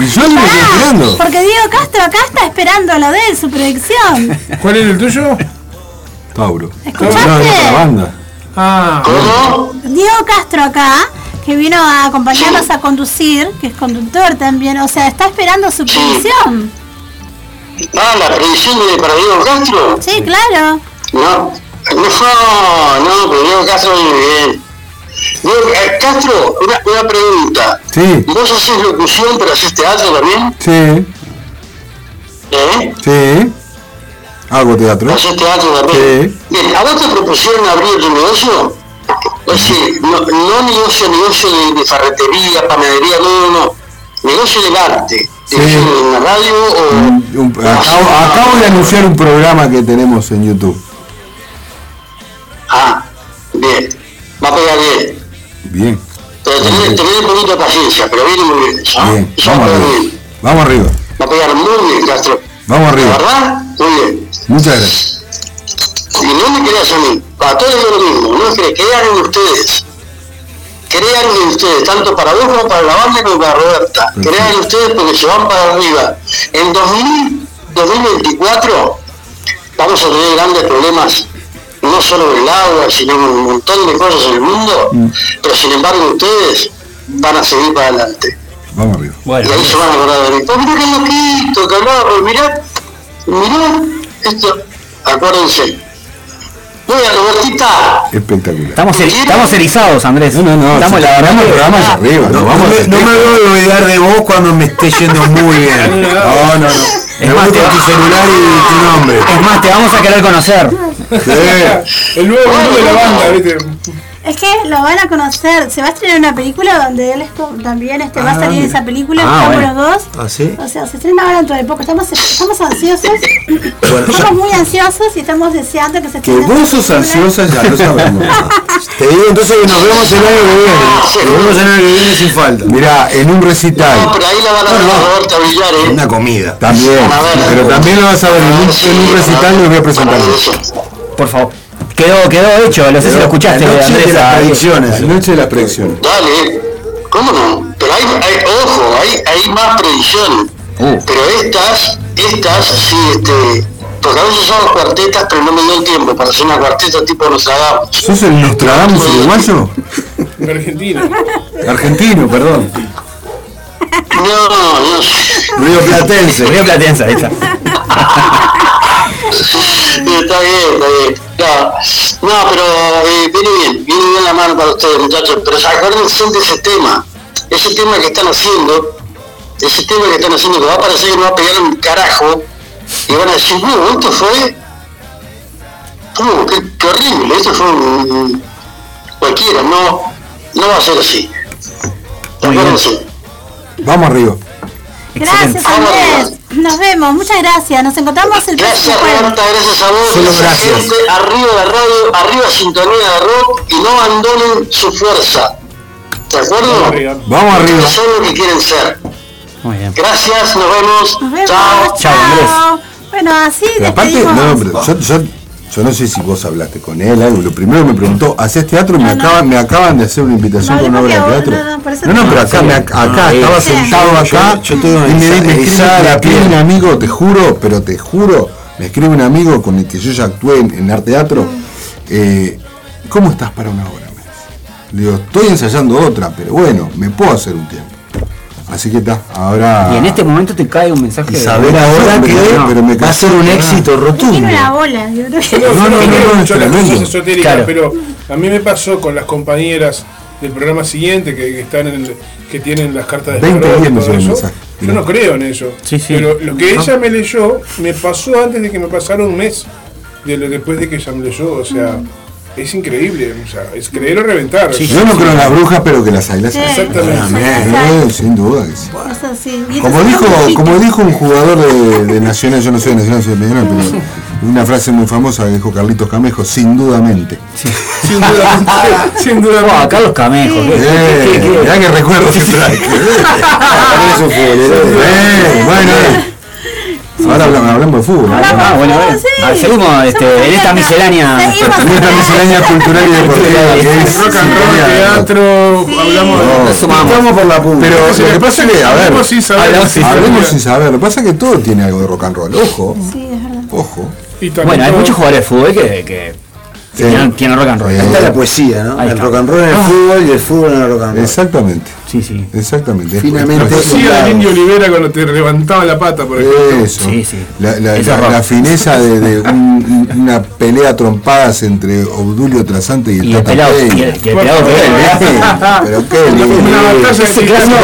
Y Johnny me estoy esperando. Porque Diego Castro acá está esperando lo de él, su predicción. ¿Cuál es el tuyo? Tauro. ¿Escuchaste? No, no, para la banda. Ah, ¿Cómo? Diego Castro acá, que vino a acompañarnos a conducir, que es conductor también, o sea, está esperando su predicción. Ah, la predicción de para Diego Castro. Sí, claro. No, no, no, pero Diego Castro viene bien. Diego eh, Castro, una, una pregunta. Sí, ¿Vos haces locución pero haces teatro también? sí, ¿Eh? sí. Hago teatro. ¿Haces teatro también? Bien, ¿a vos te propusieron abrir tu negocio? Es decir, no, no negocio, negocio de, de ferretería, panadería, no, no, no. Negocio del arte. Sí. ¿En una radio o...? Un- acabo, acabo de anunciar un programa que tenemos en YouTube. Ah, bien. Va a pegar bien. Bien, Pero tener, tener un poquito de paciencia, pero viene muy bien. ¿sí? bien. Vamos arriba. bien. Vamos arriba. Va a pegar muy bien, Castro. Vamos ¿La arriba. verdad? Muy bien. Muchas gracias. Y no me creas a mí, a todos digo lo mismo, no me crean en ustedes. Crean en ustedes, tanto para vos como para la banda como para Roberta. Crean en ustedes porque se van para arriba. En 2000, 2024 vamos a tener grandes problemas no solo el agua, sino un montón de cosas en el mundo, Mm. pero sin embargo ustedes van a seguir para adelante. Vamos arriba. y ahí se van a acordar de mí. Oh, mirá qué loquito, que hablaba, pues mirá, mirá, esto, acuérdense. Bien, Robertita. Espectacular. Estamos, eri- estamos erizados, Andrés. No, no, no. Estamos, si la verdad, el programa allá arriba. No, vamos me, al no me voy a olvidar de vos cuando me esté yendo muy bien. *laughs* No, no, no. Me Es más, te tu celular y tu nombre. Es más, te vamos a querer conocer. El nuevo mundo de la banda, ¿viste? Es que lo van a conocer. Se va a estrenar una película donde él es también este, va a Ah, salir mira. esa película. Ah, estamos bueno. los dos. ¿Ah, sí? O sea, se estrena ahora dentro de poco. Estamos, estamos ansiosos. Bueno, ya- estamos muy ansiosos y estamos deseando que se Que estrene. vos esa sos ansiosa, ya lo sabemos. *laughs* Te digo entonces que nos vemos el año que viene. Nos vemos el año que viene sin falta. Mirá, en un recital. No, pero ahí la van a ver a Villar, ¿eh? Una comida. También. Pero también lo vas a ver en un, en un recital, lo voy a presentar. Por favor. Quedó, quedó hecho. No sé si lo escuchaste, La noche de las predicciones. La noche de las predicciones. Dale, ¿cómo no? Pero hay, hay ojo, hay, hay más predicciones. Uh. Pero estas, estas, sí, este, porque a veces son cuartetas, pero no me dio el tiempo para hacer una cuarteta tipo Nostradamus. ¿Sos el Nostradamus uruguayo? *laughs* Argentina. Argentino, perdón. No, no, Río Platense. Río Platense, ahí está. *laughs* está bien, está bien. No, no pero eh, viene bien, viene bien la mano para ustedes, muchachos. Pero acuérdense de ese tema, ese tema que están haciendo, ese tema que están haciendo, que va a parecer que no va a pegar un carajo, y van a decir, no, esto fue. Oh, qué, qué horrible, esto fue un- cualquiera, no, no va a ser así. Acuérdense. Vamos arriba. Gracias, Andrés. Nos vemos. Muchas gracias. Nos encontramos el próximo Gracias jueves. Roberta, gracias a vos, Solo gracias, gente, arriba la radio, arriba sintonía de rock y no abandonen su fuerza. ¿De acuerdo? Arriba. Vamos arriba. Son lo que quieren ser. Muy bien. Gracias, nos vemos. Nos vemos. Chao. Chao, Andrés. Bueno, así aparte, no, pero yo, yo, yo no sé si vos hablaste con él, algo. Lo primero me preguntó, ¿hacías teatro? Me, No, no. acaban, me acaban de hacer una invitación No, para una yo obra de teatro. no, No, pero acá, Sí. me, acá Ah, estaba sí. sentado Yo- acá yo tengo y me, me escribe la piel un amigo, te juro, pero te juro, me escribe un amigo con el que yo ya actué en, en arte teatro. eh, ¿Cómo estás para una obra? Me. Le digo, estoy ensayando otra, pero bueno, me puedo hacer un tiempo. Así que está, ahora. Y en este momento te cae un mensaje Y de- saber ahora No, que pero- pero me va a ser un éxito rotundo. Tiene una bola. yo creo que- no, No, no, no, no, Claro. pero a mí me pasó con las compañeras del programa siguiente que, que están en el- que tienen las cartas de 20 tarot y días me todo llegó el eso. Yo no creo en eso. Sí, sí. Pero lo que ella me leyó me pasó antes de que me pasara un mes de lo después de que ella me leyó. O sea, es increíble. O sea, es creer o reventar. Sí, Yo no creo en las brujas, pero que las hay, las Sí. Exactamente. Sin duda que sí. Como dijo, como dijo un jugador de, de Nacional, yo no soy de Nacional, soy de Peñarol, pero *laughs* una frase muy famosa que dijo Carlitos Camejo, sin dudamente. *laughs* Sin duda. *laughs* sin duda. Ah, Carlos Camejo. ¿qué- Eh, mirá que recuerdo que trae. Bueno. Ahora hablamos, hablamos de fútbol. Ah, bueno, bueno. Sí. Ah, seguimos este, en esta miscelánea. En esta miscelánea cultural y deportiva que es Rock and roll, teatro, hablamos No, de. por la punta. Pero Sí, lo que pasa es que, a ver, hablamos sin saber. hablamos sin saber. Lo que pasa es que todo tiene algo de rock and roll. Ojo, Sí, es verdad. ojo. Bueno, hay muchos jugadores de fútbol que, que Sí. rock and roll. Sí. Está la poesía, ¿no? El rock and roll en el fútbol y el fútbol en el rock and roll. Exactamente, Sí, sí. exactamente. Después- Sí, al indio Olivera cuando te levantaba la pata, por ejemplo. Eso. Sí, sí. La, la- la- la fineza de, de un- una pelea a trompadas entre Obdulio Trasante y el Y el Tata pelado, Peña. y el, pelado *laughs* que era. Pero qué lindo. Yo soy ese clásico,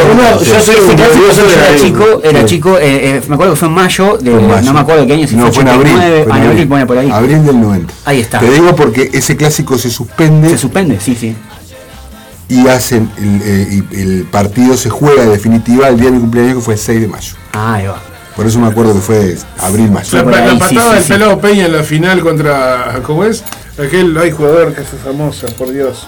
yo era chico, era chico, eh, eh, me acuerdo que fue en mayo, de, mayo. no me acuerdo qué año, si No, fue en abril. 89, fue en abril, pone por ahí. Abril del 90. Ahí está. Te digo porque ese clásico se suspende Se suspende, sí, sí. Y hacen el, eh, el partido se juega de definitiva el día de mi cumpleaños que fue el 6 de mayo. Ah, ahí va. Por eso me acuerdo que fue abril-mayo. La, por la ahí, sí, patada sí, del sí. pelado Peña en la final contra. ¿Cómo es? Aquel ay, jugador que fue famosa, por Dios.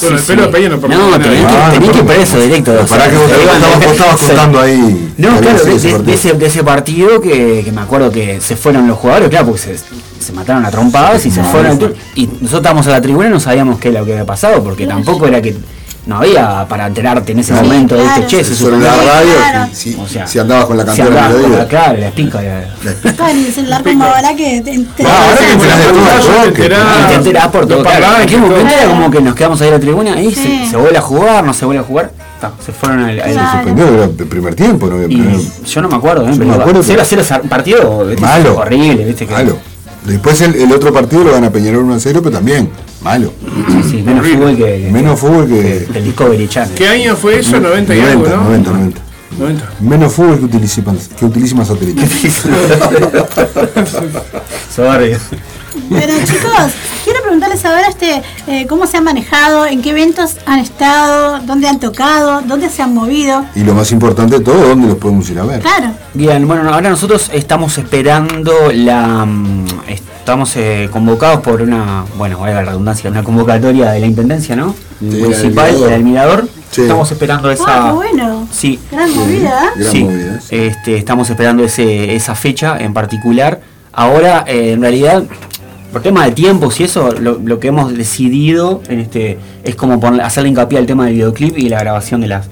Bueno, el Sí, pelado. Peña no perdió No, nada. tenés que, Ah, tenés no, que ir no, preso directo. o Para sea, que vos te vos estabas contando ahí. No, claro, de, ese de- ese, de ese partido que, que me acuerdo que se fueron los jugadores, claro, porque se, se mataron a trompadas y se fueron. Y nosotros estábamos a la tribuna y no sabíamos qué era lo que había pasado, porque tampoco era que no había para enterarte en ese Sí, momento de claro. este che, se Solo suspendió. la radio, Claro. si, si- O sea, si andabas con la Si de andabas con melodía. la- Claro, la pica. la- Estaba en el celular como ahora que te te- Ah, ahora que te de enterás, enterás por todo. Claro, en aquel momento era como que nos quedamos ahí a la tribuna y Sí. se, se vuelve a jugar, no se vuelve a jugar. Se fueron al. al- Claro. Suspendió era el primer tiempo, no había y primer- yo no me acuerdo, ¿eh? Yo me pero acuerdo, 0 a pero- 0 partido ¿viste? Malo. horrible, ¿viste? Que, Malo. Después el, el otro partido lo gana Peñarol 1 a 0, pero también malo. Sí, menos fútbol que, Menos fútbol que. del Discovery Channel. ¿Qué año fue eso? 90 y algo, 90, ¿no? 90, 90. 90. Menos fútbol que utiliza, que utiliza más satélite. Sorry. Pero chicos, quiero preguntarles ahora este, eh, cómo se han manejado, en qué eventos han estado, dónde han tocado, dónde se han movido. Y lo más importante de todo, ¿dónde los podemos ir a ver? Claro, Bien, bueno, ahora nosotros estamos esperando la. mm, Estamos eh, convocados por una, bueno, vaya la redundancia, una convocatoria de la intendencia, ¿no? del Municipal, del Almirador. Sí. Estamos esperando esa. ah, qué bueno. Sí, Gran movida. Gran sí. movida. Este, estamos esperando ese, esa fecha en particular. Ahora, eh, en realidad, por tema de tiempos y eso, lo, lo que hemos decidido en este es como poner, hacerle hincapié al tema del videoclip y la grabación de las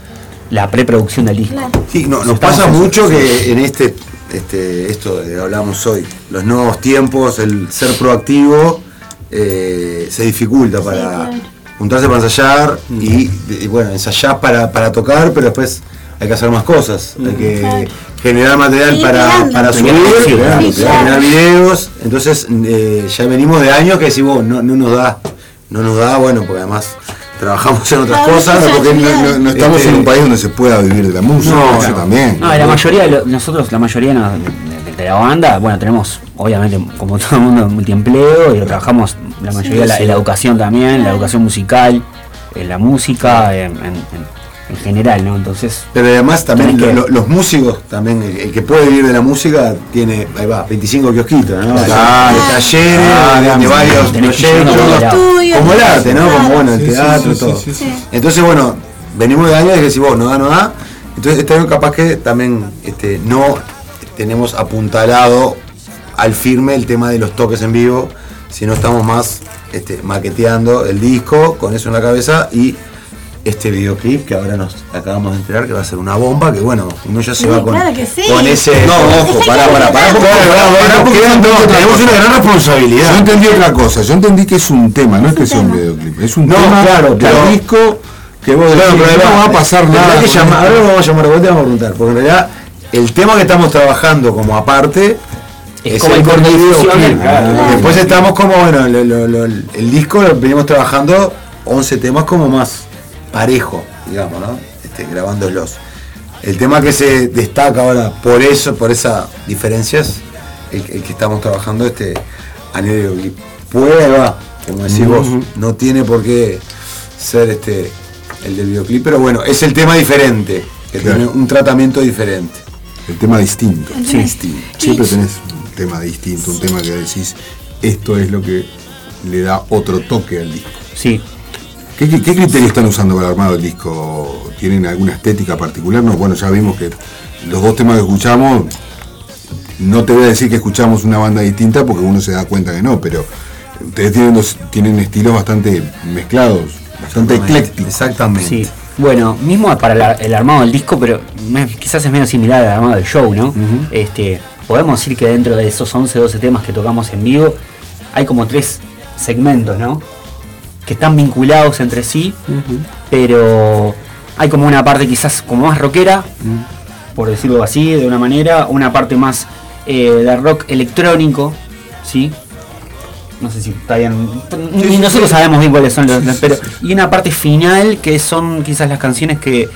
la preproducción del disco. Claro. Sí, no, nos Estamos pasa en- mucho que en este, este, esto de hablamos hoy, los nuevos tiempos, el ser proactivo, eh, se dificulta para claro. Juntarse para ensayar y, y, bueno, ensayar para, para tocar, pero después hay que hacer más cosas, hay que Claro. generar material Sí, para, para subir, sí, generar sí, videos, entonces eh, ya venimos de años que decimos, no, no nos da, no nos da, bueno, porque además trabajamos en otras Claro, cosas, Porque no, no- no estamos Este- en un país donde se pueda vivir de la música, No, eso también. No, la mayoría de lo- nosotros, la mayoría no- de, de- de la banda, bueno, tenemos obviamente como *laughs* todo el mundo multiempleo y trabajamos la mayoría en la, en la educación también, la educación musical, en la música, en, en- en- en general, ¿no? Entonces, Pero además también que- lo- lo- los músicos, también el, el que puede vivir de la música tiene, ahí va, 25 kiosquitos, ¿no? Claro. de talleres, Ah, de, de bien. varios proyectos, como el arte, ¿no? Como bueno, el Sí, teatro, sí, todo. sí, sí, Sí. Entonces, bueno, venimos de años de que decís vos, no da, no da. Entonces, este año capaz que también este, no tenemos apuntalado al firme el tema de los toques en vivo, sino estamos más este, maqueteando el disco con eso en la cabeza y este videoclip que ahora nos acabamos de enterar que va a ser una bomba, que bueno, uno ya se Sí, va con, claro que sí. con ese... No, ojo, pará, pará, pará, yo no, tenemos cosa. una gran Yo responsabilidad. entendí otra cosa, yo entendí que es un tema, no es que sea un videoclip, es un No, tema claro, del disco que vos Claro, decís, pero no va a pasar nada. que con llamar- esto". ahora lo vamos a llamar vuelta y vamos a preguntar, porque en realidad el tema que estamos trabajando como aparte Es como el corte. Después estamos como, bueno, lo- lo- lo- el disco lo venimos trabajando 11 temas como más parejo, digamos, ¿no? Este, grabándolos. El tema que se destaca ahora por eso, por esas diferencias, el, el que estamos trabajando este a nivel va, como decís vos, no tiene por qué ser este el del videoclip, pero bueno, es el tema diferente, que Claro. tiene un tratamiento diferente. El tema distinto. El tema distinto. Siempre tenés un tema distinto, un tema que decís, esto es lo que le da otro toque al disco. sí, ¿Qué, qué, qué criterio están usando para armar el disco? ¿Tienen alguna estética particular? No, bueno, ya vimos que los dos temas que escuchamos, no te voy a decir que escuchamos una banda distinta porque uno se da cuenta que no, pero ustedes tienen, dos- tienen estilos bastante mezclados, bastante eclécticos. Exactamente. sí. Bueno, mismo para la- el armado del disco, pero quizás es menos similar al armado del show, ¿no? este, podemos decir que dentro de esos 11, 12 temas que tocamos en vivo, hay como tres segmentos, ¿no? Que están vinculados entre sí, pero hay como una parte quizás como más rockera, por decirlo así, de una manera, una parte más eh, de rock electrónico, ¿sí? No sé si está bien. Ni nosotros sabemos bien cuáles son los. pero, y una parte final que son quizás las canciones que,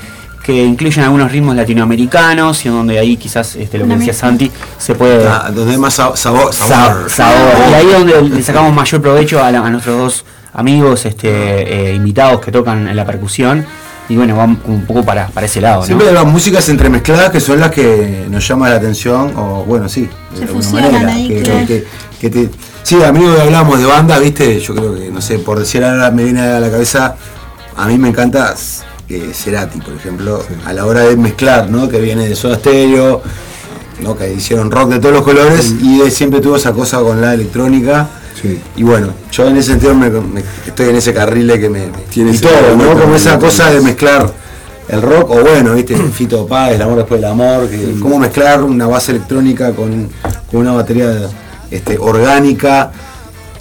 que incluyen algunos ritmos latinoamericanos y donde ahí quizás este, lo que decía. Santi se puede. Ah, donde hay más sa- sabor. sa- sabor. sabor. Y ahí es donde *laughs* le sacamos mayor provecho a, la- a nuestros dos amigos este, eh, invitados que tocan en la percusión. Y bueno, vamos un poco para, para ese lado. ¿no? Siempre hay las músicas entremezcladas que son las que nos llaman la atención, o bueno, sí, Se de alguna fusionan manera. ahí, que, claro. que- que te, sí, amigos, hablamos de banda, viste, yo creo que, no sé, por decir ahora me viene a la cabeza, a mí me encanta eh, Cerati, por ejemplo, a la hora de mezclar, ¿no? Que viene de Soda Stereo, ¿no? Que hicieron rock de todos los colores y siempre tuvo esa cosa con la electrónica Sí. Y bueno, yo en ese sentido me- me- estoy en ese carril de que me. Tiene y todo, ¿no? Como esa cosa de mezclar el rock, o bueno, viste, *clears throat* Fito Páez, el amor después del amor, que cómo mezclar una base electrónica con, con una batería este, orgánica,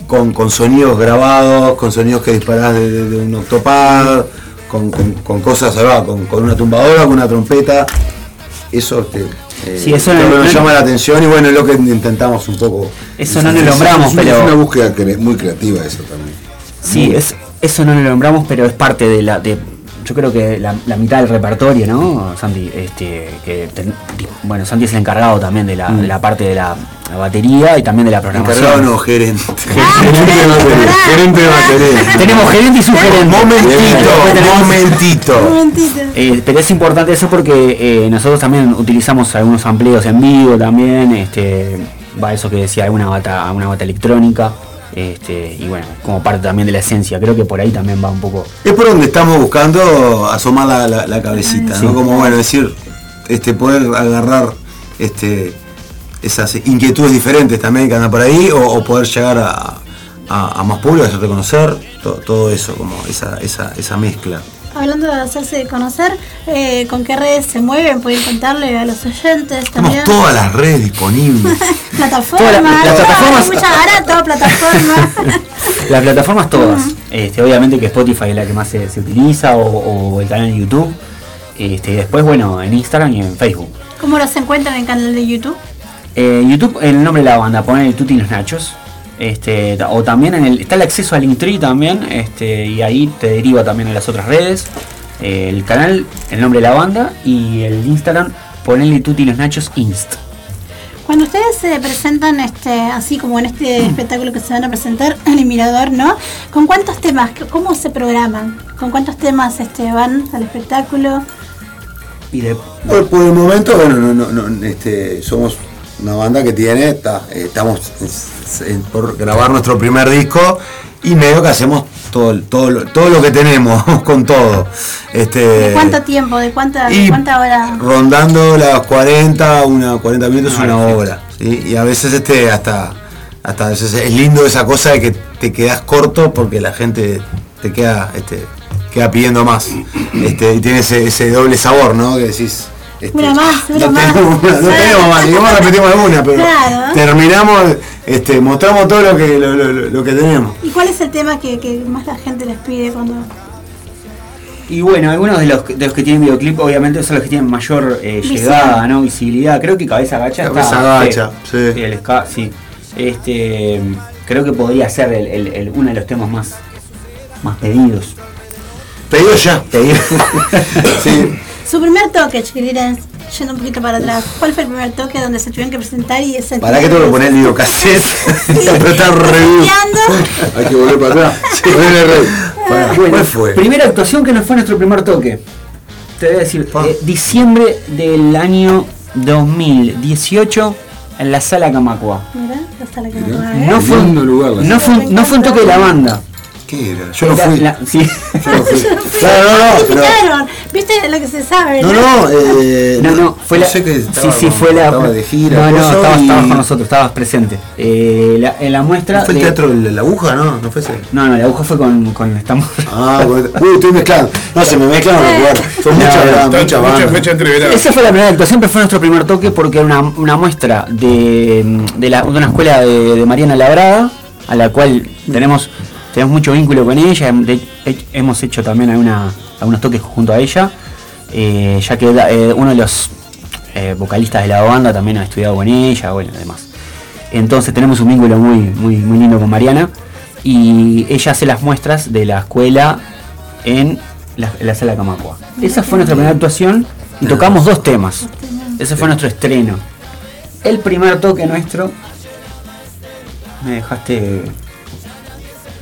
con, con sonidos grabados, con sonidos que disparás de, de- de un octopad, con, con- con cosas, va, con, con una tumbadora, con una trompeta. Eso este, eh, Sí, eso no- que nos no- llama la atención y bueno, es lo que intentamos un poco. Eso no lo nombramos, es una- pero. Es una búsqueda cre- muy creativa eso también. Sí, es, eso no lo nombramos, pero es parte de la. De, yo creo que la, la mitad del repertorio, ¿no? Santi, este, que ten- bueno, Santi es el encargado también de la, de la parte de la, la batería y también de la programación. Encargado no, gerente. *laughs* gerente de batería. Gerente de batería. Tenemos gerente y subgerente. Momentito, momentito. Un momentito. Eh, pero es importante eso porque eh, nosotros también utilizamos algunos amplios en vivo también, este, va eso que decía, alguna bata, una bata electrónica, este, y bueno, como parte también de la esencia, creo que por ahí también va un poco. Es por donde estamos buscando asomar la, la- la cabecita, Sí. ¿no? Como bueno, decir, este, poder agarrar este, esas inquietudes diferentes también que andan por ahí, o, o poder llegar a, a- a más público, hacerte conocer, to- todo eso, como esa, esa, esa mezcla. Hablando de hacerse conocer, eh, ¿con qué redes se mueven? Pueden contarle a los oyentes Tenemos también. todas las redes disponibles. *laughs* Plataformas, las- plataformas- mucha barato, *laughs* plataforma. *laughs* Las plataformas todas, este, obviamente que Spotify es la que más se, se utiliza, o, o el canal de YouTube, este, y después, bueno, en Instagram y en Facebook. ¿Cómo los encuentran en el canal de YouTube? Eh, YouTube, el nombre de la banda, ponen el Tuti y los Nachos. Este, o también en el, está el acceso al Linktree también, este, y ahí te deriva también a las otras redes. Eh, el canal, el nombre de la banda y el Instagram, ponenle Tuti y los Nachos Inst. Cuando ustedes se presentan este, así como en este espectáculo que se van a presentar en *laughs* el Mirador, ¿no? ¿Con cuántos temas? ¿Cómo se programan? ¿Con cuántos temas este, van al espectáculo? Y de, Por, por el momento, bueno, no, no, no, este, somos una banda que tiene, está- eh, estamos por grabar nuestro primer disco y medio que hacemos todo, todo, lo, todo lo que tenemos *laughs* con todo. Este, ¿De cuánto tiempo? ¿De cuánta, de y cuánta hora? Rondando las 40, una 40 minutos, Ah, una perfecto. hora. ¿sí? Y a veces este hasta, hasta a veces es lindo esa cosa de que te quedas corto porque la gente te queda, este, queda pidiendo más. Este, y tiene ese, ese doble sabor, ¿no? Que decís. Este, Una más, una no más. tenemos, una- no tenemos más, digamos repetimos alguna, pero Claro. terminamos, este, mostramos todo lo que, lo, lo- lo- lo que tenemos. ¿Y cuál es el tema que, que más la gente les pide cuando.? y bueno, algunos de los, de los que tienen videoclip, obviamente, son los que tienen mayor eh, llegada, ¿no? Visibilidad. Creo que Cabeza Gacha Cabeza está. Gacha, sí. el ska, sí. Este, creo que podría ser el- el- el- uno de los temas más, más pedidos. Pedido ya. Pedido. *laughs* Sí. Su primer toque, chiquilines, yendo un poquito para atrás. ¿Cuál fue el primer toque donde se tuvieron que presentar y ese ¿Para qué tengo que poner el videocassette? *laughs* *laughs* apretar review. *laughs* Hay que volver para atrás. Bueno, ¿Cuál fue? Primera actuación que nos fue nuestro primer toque. Te voy a decir, eh, diciembre del año 2018 en la sala Camacua. La que Mirá. me va a ver. No fue, un- lugar, la no, fue, no fue un toque de la banda. ¿Qué era? Yo no fui. la- sí. Yo no fui. *laughs* Yo no fui. Claro, no, no, pero-. ¿Viste lo que se sabe? No, no, eh, No, no, fue la. sé que sí, estaba sí, con- fue la. Estaba de gira. No, no, estabas, y- estabas con nosotros, estabas presente. Eh, la- en la muestra. ¿No fue el de- teatro de la aguja, no? ¿No fue ese? No, no, la aguja fue con, con estamos. Ah, bueno. Uy, estoy mezclando. No, se me mezclan los *laughs* bandas, Está muchas mucha bandas. fecha entreverada. Esa fue la primera actuación, pero fue nuestro primer toque porque era una, una muestra de, de, la- de una escuela de, de Mariana Labrada, a la cual tenemos, tenemos mucho vínculo con ella. de- hemos hecho también alguna- algunos toques junto a ella, eh, ya que eh, uno de los eh, vocalistas de la banda también ha estudiado con ella, bueno, además. Entonces tenemos un vínculo muy, muy, muy lindo con Mariana y ella hace las muestras de la escuela en la, en la sala Camacua. Esa fue nuestra primera actuación y tocamos dos temas. Ese fue nuestro estreno. El primer toque nuestro. Me dejaste.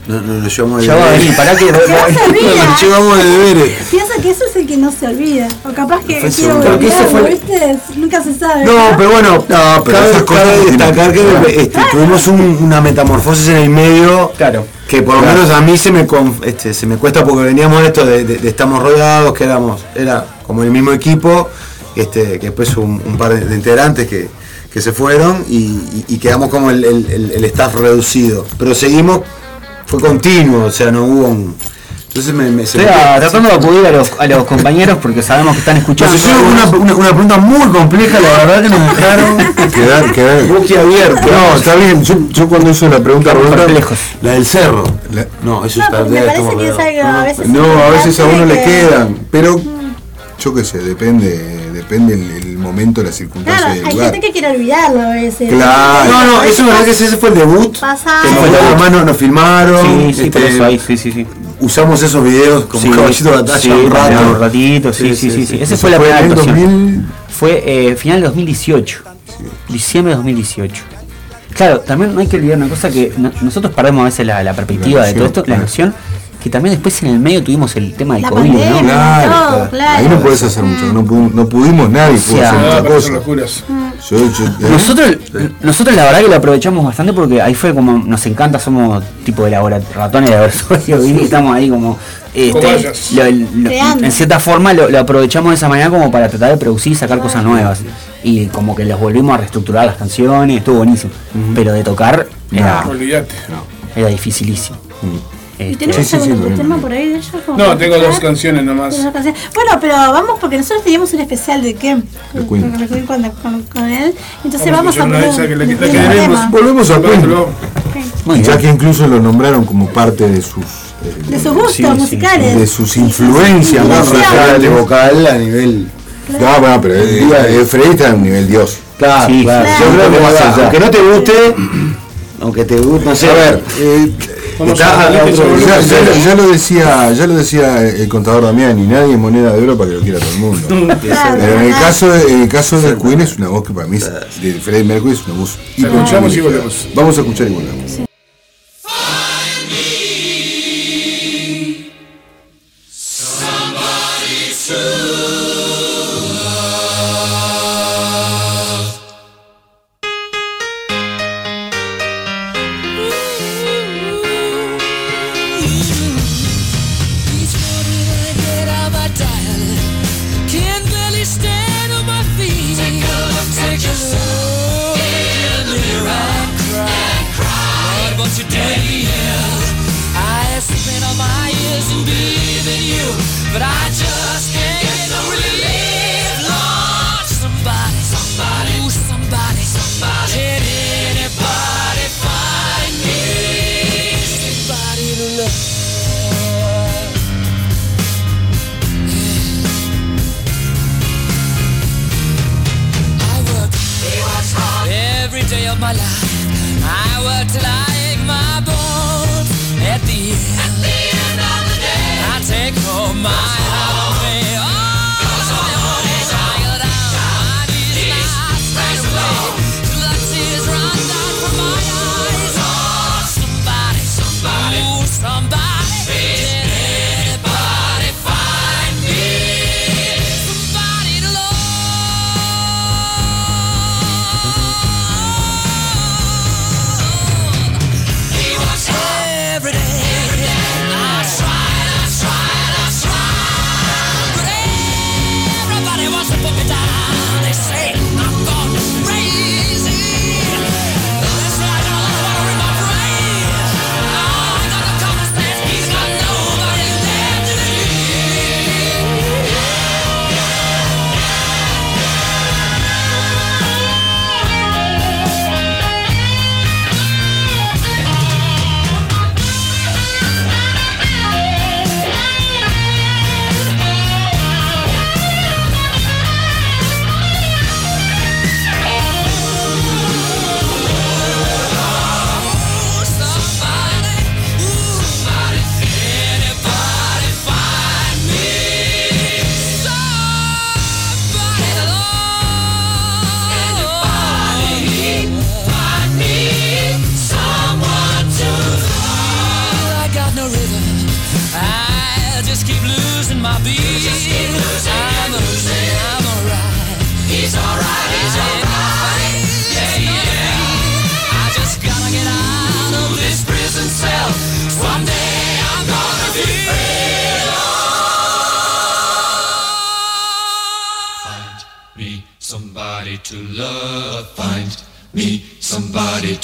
*laughs* No, no, no, llevamos de Ya va a venir, pará que. Se olvida. Nos llevamos de deberes. Piensa que eso es el que no se olvida. O capaz que quiero fue- ¿viste? Nunca se sabe. No, pero bueno, No, pero cabe, esas cosas cabe destacar que Claro. este, tuvimos un- una metamorfosis en el medio Claro. que por lo Claro. menos a mí se me este, se me cuesta porque veníamos de esto de, de- de estamos rodeados, que éramos, era como el mismo equipo, este, que después un, un par de, de integrantes que, que se fueron y, y- y quedamos como el, el- el- el staff reducido. Pero seguimos, fue continuo, o sea, no hubo un. Entonces me, me Estoy ah, tratando de acudir a los, a los compañeros porque sabemos que están escuchando. Nos hicieron una, una, una pregunta muy compleja, la verdad que nos dejaron Quedar, quedar. boquiabiertos. No, está bien. Yo, yo cuando hice la pregunta, perplejos. La del cerro. la- No, eso No, está me parece estamos que es algo a veces. No, a veces a uno le que- quedan, pero yo qué sé, depende, depende el, el momento, la circunstancia Claro, y el hay lugar. gente que quiere olvidarlo a veces. Claro. No, no, eso es verdad que ese fue el debut. Pasa. Que fue el nos filmaron. Sí, sí, este, eso ahí, sí, sí, sí. Usamos esos videos como Sí, caballito de batalla sí, un rato. un ratito, sí, sí, sí, sí. Ese fue la primera actuación. 2000. Fue eh, final de 2018. Diciembre de 2018. Claro, también no hay que olvidar una cosa que no- nosotros perdemos a veces la, la perspectiva La de todo esto, la claro. noción, que también después en el medio tuvimos el tema del La COVID, pandemia, ¿no? Claro, todo, claro. claro. Ahí no puedes hacer mucho, no, pu- no pudimos nadie, pudo sea, hacer Ah, mucha pero cosa. son locuras. Yo, yo- ¿eh? Nosotros, nosotros la verdad que lo aprovechamos bastante porque ahí fue como nos encanta, somos tipo de ratones de laboratorio y estamos ahí como este, lo- lo- en cierta forma lo, lo aprovechamos de esa manera como para tratar de producir y sacar cosas nuevas y como que los volvimos a reestructurar las canciones, estuvo buenísimo, pero de tocar era, Olvídate. era dificilísimo. ¿Y Este, tenemos Sí, sí, sí, algún lo tema por ahí de ellos? No, tengo dos canciones nomás. Bueno, pero vamos porque nosotros teníamos un especial de Queen. Con, con- con- él. Entonces Vamos vamos, a a tema. Volvemos a Queen, ya que incluso lo nombraron como parte de sus eh, De sus gustos Sí, sí, musicales. de sus influencias referente vocal a nivel. No, bueno, pero eh, Freddy está en un nivel dios. Claro, Sí, claro. claro. Yo creo que Más allá. aunque no te guste, aunque te guste, no sé. A ver, eh, Vamos a ya, ya- ya lo decía, ya lo decía el contador Damián, y nadie es moneda de oro para que lo quiera todo el mundo. *laughs* Pero en el caso de, en el caso de Queen es una voz que para mí es, de Freddie Mercury es una voz escuchamos y volvemos. Vamos a escuchar y volvemos. Day of my life. I till I my bones. At the end, of the day, I take home my halfway.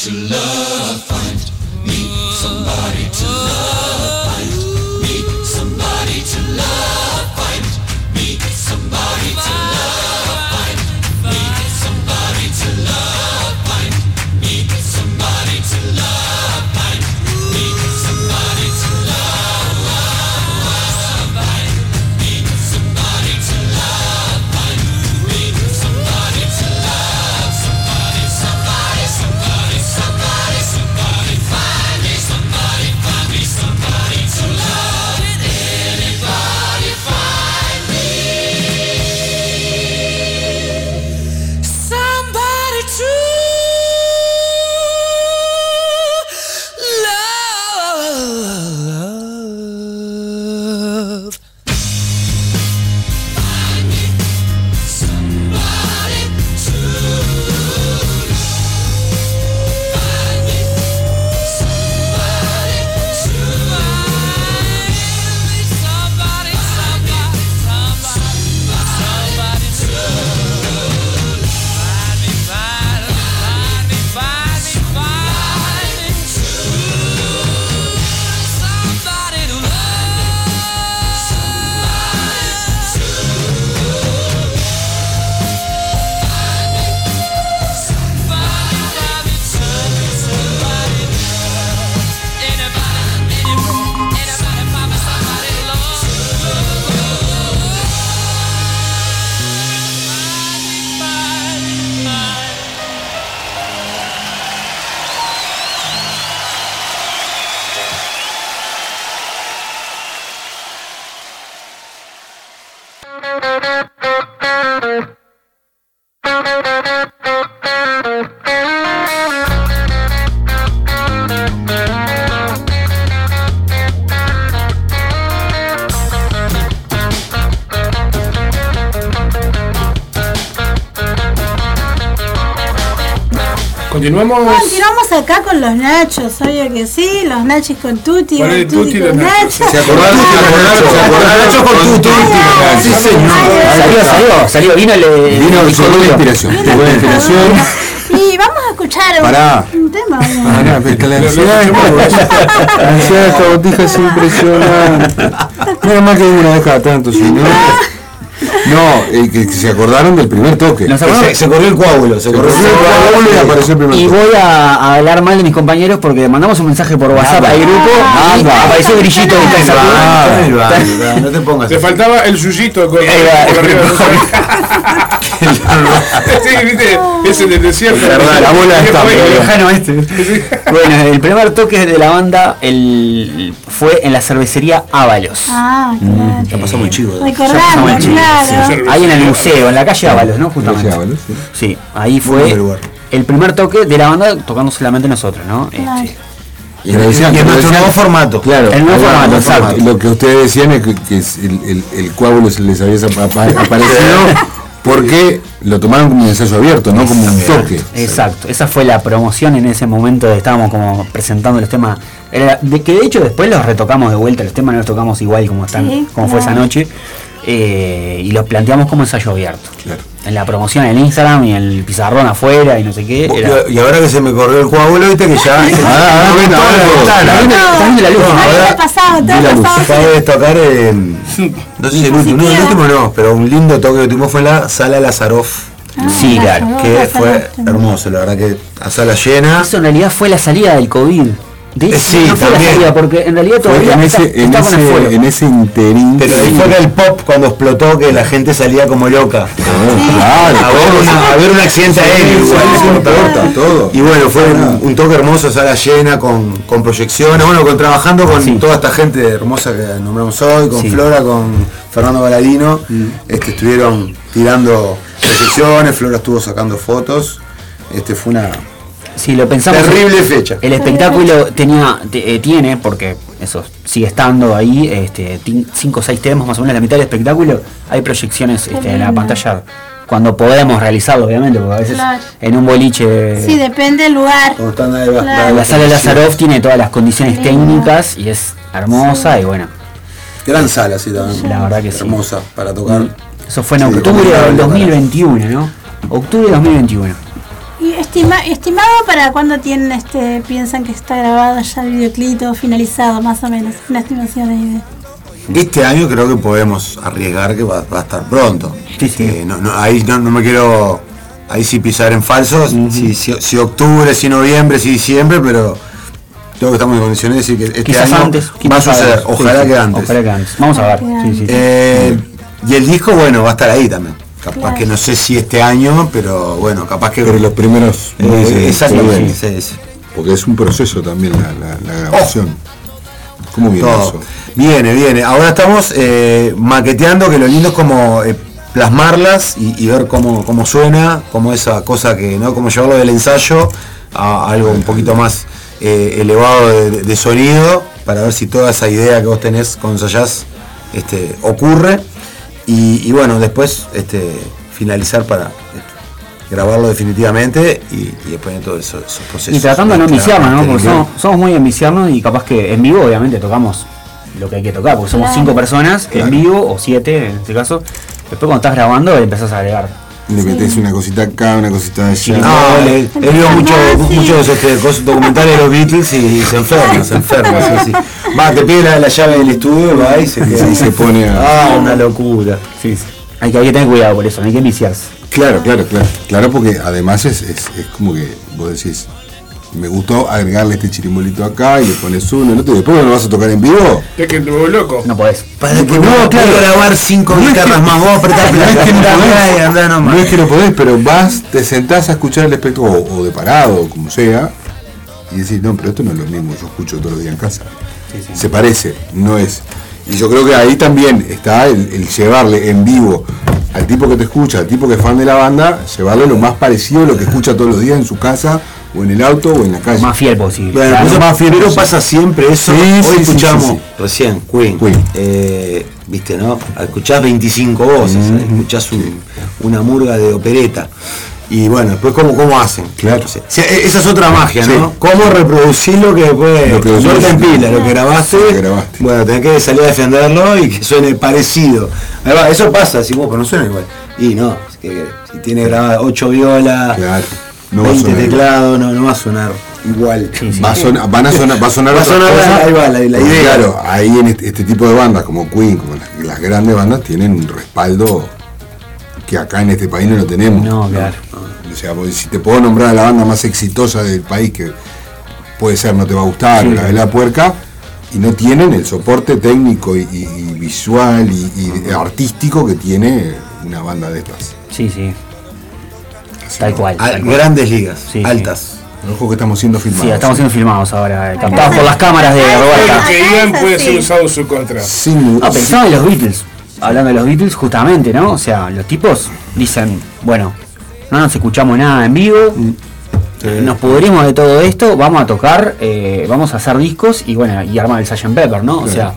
To love. Continuamos. Continuamos acá con los nachos, obvio que sí, los nachos con tutti, ¿Cuál el es Tutti y los con nachos? ¿Se acordaron? ¿Se acordaron? Con tu Sí, señor. Salió, salió, salió, vino el. Vino corrido. inspiración. La inspiración. Y vamos a escuchar un, Pará. un tema. Pará, pero que la ansiedad *laughs* la ansiedad de esta botija es impresionante. Menos mal que una cada tanto, si no. Eh, que, que se acordaron del primer toque. ¿Nos acordamos? Se, se corrió el coágulo, se Se corrió corrió el coágulo y apareció el primer Y toque. voy a, a hablar mal de mis compañeros porque mandamos un mensaje por WhatsApp al grupo y Nada. apareció el grillito de No te pongas. Te faltaba el yuyito con, arriba *laughs* Sí, viste, ese del desierto. Es verdad, la bola está, lejano este. Bueno, el primer toque de la banda el, fue en la cervecería Ábalos. Ah, claro. Ya pasamos el chivo. El chivo, claro. Ahí en el museo, en la calle Ábalos, ¿no? Justamente. Calle Ábalos, sí. Sí, ahí Muy fue el primer toque de la banda tocando solamente nosotros, ¿no? Claro. Este, Y lo decían, Y en nuestro decían- nuevo formato. Claro, El nuevo formato, exacto. Lo que ustedes decían es que, que es el, el, el coágulo se les había apa- aparecido *laughs* porque lo tomaron como un ensayo abierto, no como un toque. Exacto, esa fue la promoción en ese momento, estábamos como presentando los temas, era- de que de hecho después los retocamos de vuelta, los temas no los tocamos igual como están, Sí, como fue esa noche, eh, y los planteamos como ensayo abierto. Claro. En la promoción en Instagram y en el pizarrón afuera y no sé qué. Era, Y ahora que se me corrió el coágulo, viste que ya. Ah, ah, No, ¿no? Tocar, eh, no sé si el último, no, el último no, pero un lindo toque que tuvimos fue en la sala Lazaroff, Sí, claro. Ah, que fue hermoso, la verdad que a sala llena. Eso en realidad fue la salida del COVID. De hecho, Eh, sí, no fue la también. salida, porque en realidad Fue todavía en está, ese, en, está ese, fuego. en ese interín. Pero ahí fue el pop cuando explotó que la gente salía como loca. Claro, A ver, una- a ver un accidente aéreo sí, todo. Y bueno, fue un, un toque hermoso, sala llena, con, con proyecciones, bueno, con trabajando con Sí. toda esta gente hermosa que nombramos hoy, con Sí. Flora, con Fernando Baladino, Mm. este, estuvieron tirando proyecciones, Flora estuvo sacando fotos, este fue una Si lo pensamos. terrible fecha. El espectáculo tenía, te- eh, tiene, porque eso sigue estando ahí, este, 5 o 6 temas más o menos, la mitad del espectáculo, hay proyecciones este, en la pantalla cuando podemos realizarlo, obviamente, porque a veces Claro. en un boliche. Sí, depende del lugar. Como están ahí, va- Claro. la sala de Lazaroff tiene todas las condiciones técnicas y es hermosa y bueno, Gran sala, sí, también. la verdad que sí. Hermosa para tocar. Eso fue en Sí, octubre del para- 2021, ¿no? octubre de 2021. ¿Y estima- estimado para cuándo tienen este piensan que está grabado ya el videoclip todo finalizado más o menos? Una estimación ahí de. Este año creo que podemos arriesgar que va, va a estar pronto. Eh, no, no, ahí no, no me quiero ahí sí pisar en falso, si, si, si octubre, si noviembre, si diciembre, pero creo que estamos en condiciones de decir que este Quizás año antes. va a suceder. Ojalá Sí, sí, que antes. Ojalá que antes. Vamos a ver. Sí, sí, sí. Eh, y el disco, bueno, va a estar ahí también. Capaz Claro. que no sé si este año, pero bueno, capaz que. Pero los primeros Eh, meses, exactamente, sí. sí, sí. Porque es un proceso también la, la- la grabación. ¿Cómo viene Todo. eso? Viene, viene. Ahora estamos eh, maqueteando, que lo lindo es como eh, plasmarlas y, y ver cómo, cómo suena, como esa cosa que, ¿no? Como llevarlo del ensayo a algo un poquito más eh, elevado de, de sonido, para ver si toda esa idea que vos tenés cuando ensayás este, ocurre. Y, y bueno, después este, finalizar para este, grabarlo definitivamente y, y después de todos esos, esos procesos. Y tratando de no enviciarnos, ¿no? Porque somos, somos muy enviciarnos y capaz que en vivo obviamente tocamos lo que hay que tocar, porque somos Claro. cinco personas en vivo, o siete en este caso. Después cuando estás grabando empezás a agregar. Le metés una cosita acá, una cosita allá. No, le- he visto mucho- muchos este, documentales de los Beatles y, se enferma, se enferma. sí, sí. Va, te pide la, la llave del estudio, va y se queda. Y se pone a- Ah, una locura. Sí, sí. Hay que, hay que tener cuidado por eso, no hay que enviciarse. Claro, claro, claro. Claro, porque además es, es, es como que vos decís, me gustó agregarle este chirimbolito acá y le pones uno, el otro, y después no lo vas a tocar en vivo. Es que te vuelvo loco. No podés. Para que no, claro, grabar cinco guitarras más, vos apretás *laughs* No es que no podés, y andá nomás. no es que no podés, pero vas, te sentás a escuchar el espectáculo, o, o de parado, o como sea, y decís, no, pero esto no es lo mismo, yo escucho todos los días en casa. Se parece, no es. Y yo creo que ahí también está el, el llevarle en vivo al tipo que te escucha, al tipo que es fan de la banda, llevarle lo más parecido a lo que escucha todos los días en su casa, o en el auto, o en la calle. Más fiel posible. Bueno, Claro. eso- más fiel pero posible. pasa siempre eso. Sí, Hoy sí, escuchamos sí, sí. recién Queen. Queen. Eh, Viste, ¿no? Escuchás 25 voces, ¿eh? escuchás un- una murga de opereta. Y bueno, después cómo, cómo hacen. Claro. O sea, esa es otra magia, Sí. ¿no? Cómo reproducir lo que después Lo que no te empila, lo que grabaste. Lo que grabaste. Bueno, tenés que salir a defenderlo y que suene parecido. Eso pasa, si vos, pero no suena igual. Y no, es que, si tiene grabada 8 violas, Claro, no va a 20 sonar igual. teclados, no, no va a sonar igual. Va a sonar, van a sonar, va a sonar Va a otras sonar la- cosas, ahí va la- idea. Claro, ahí en este, este tipo de bandas como Queen, como las, las grandes bandas, tienen un respaldo que acá en este país no lo tenemos. No, claro. O sea, si te puedo nombrar a la banda más exitosa del país, que puede ser, no te va a gustar, Sí. la de la puerca, y no tienen el soporte técnico y, y- y visual y, y artístico que tiene una banda de estas. Sí, sí. Tal cual. A- tal cual. grandes ligas, Sí, sí. altas. Ojo que estamos siendo filmados. Sí, estamos siendo filmados ahora, eh, captados por las cámaras de Roberta. que digan puede ser usado en su contra. Sin, No, pensaba en los Beatles. Hablando de los Beatles, justamente, ¿no? O sea, los tipos dicen, bueno, no nos escuchamos nada en vivo, nos pudrimos de todo esto, vamos a tocar, eh, vamos a hacer discos y bueno, y armar el Sgt. Pepper, ¿no? O sea,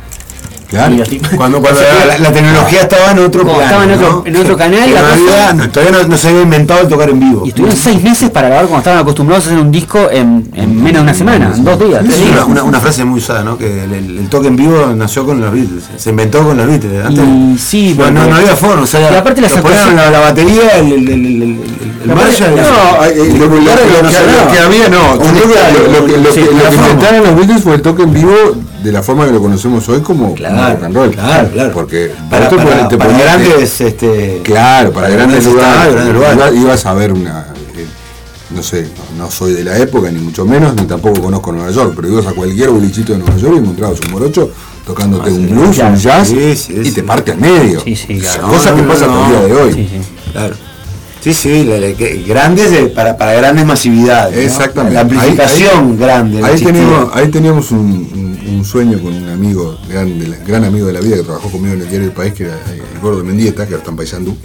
Claro. y *laughs* Cuando, cuando la, la- la tecnología estaba en otro Como plano, estaba en otro- ¿no? en otro canal, Que la cosa- no, todavía no, no se había inventado el tocar en vivo. y estuvieron seis meses para grabar cuando estaban acostumbrados a hacer un disco en, en menos de una semana, en dos días, Es una, días. una- una frase muy usada, ¿no? Que el, el- el toque en vivo nació con los Beatles, se inventó con los Beatles. Antes Y sí, no, no, había forma, o sea, Y aparte las ponían la, la batería, el, el, el, Marshall, No, lo, lo- que había no. Lo, que, inventaron los Beatles fue el toque en vivo de la forma que lo conocemos hoy como, como Claro, rock and roll. claro, claro. Porque para, te para, te grandes, este, Claro, para, grandes grandes lugares. estadios, grandes lugares. Ibas- a ver una. eh, no sé, no, no soy de la época, ni mucho menos, ni tampoco conozco Nueva York, pero ibas a cualquier bolichito de Nueva York y encontrabas un morocho tocándote un blues, un jazz, Sí, sí, y te parte al medio. Sí, sí, claro. Cosa No, que no, pasa no, hasta el día de hoy. Claro. Sí, sí, la- la- que- grandes de- para, para grandes masividades. ¿no? Exactamente. La amplificación Ahí- grande. Ahí teníamos, ahí teníamos un, un- un sueño con un amigo, gran, de la- gran amigo de la vida que trabajó conmigo en el diario del país, que era eh, el gordo Mendieta, que ahora está en Paysandú.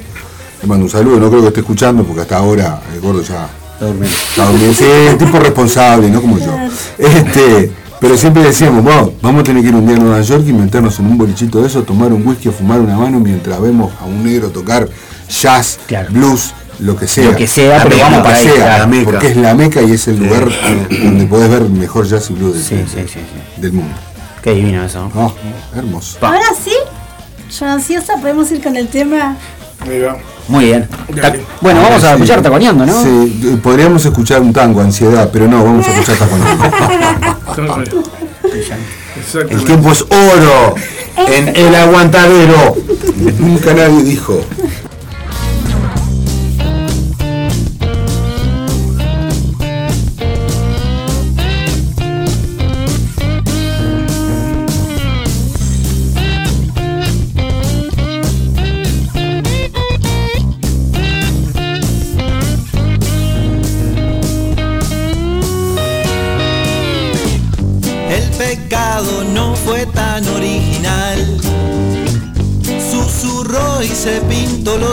Le mando un saludo, no creo que esté escuchando porque hasta ahora el gordo ya Está durmiendo. está durmiendo. Sí, es tipo responsable, no como yo. Este, pero siempre decíamos, "Wow, vamos a tener que ir un día a Nueva York y meternos en un bolichito de eso, tomar un whisky o fumar una mano mientras vemos a un negro tocar jazz, Claro. blues, lo que sea. Lo que sea, La pero meca, vamos para ahí, sea. La meca. Porque es la meca y es el lugar donde podés ver mejor jazz y blues del, Sí, sí, sí, sí. del mundo. Qué divino eso. Oh, hermoso. Ahora sí, yo ansiosa, podemos ir con el tema. Muy bien. Bueno, vamos a Sí. escuchar taconeando, ¿no? Sí, podríamos escuchar un tango, ansiedad, pero no, vamos a escuchar taconeando. *laughs* El tiempo es oro en el aguantadero. Nunca nadie dijo.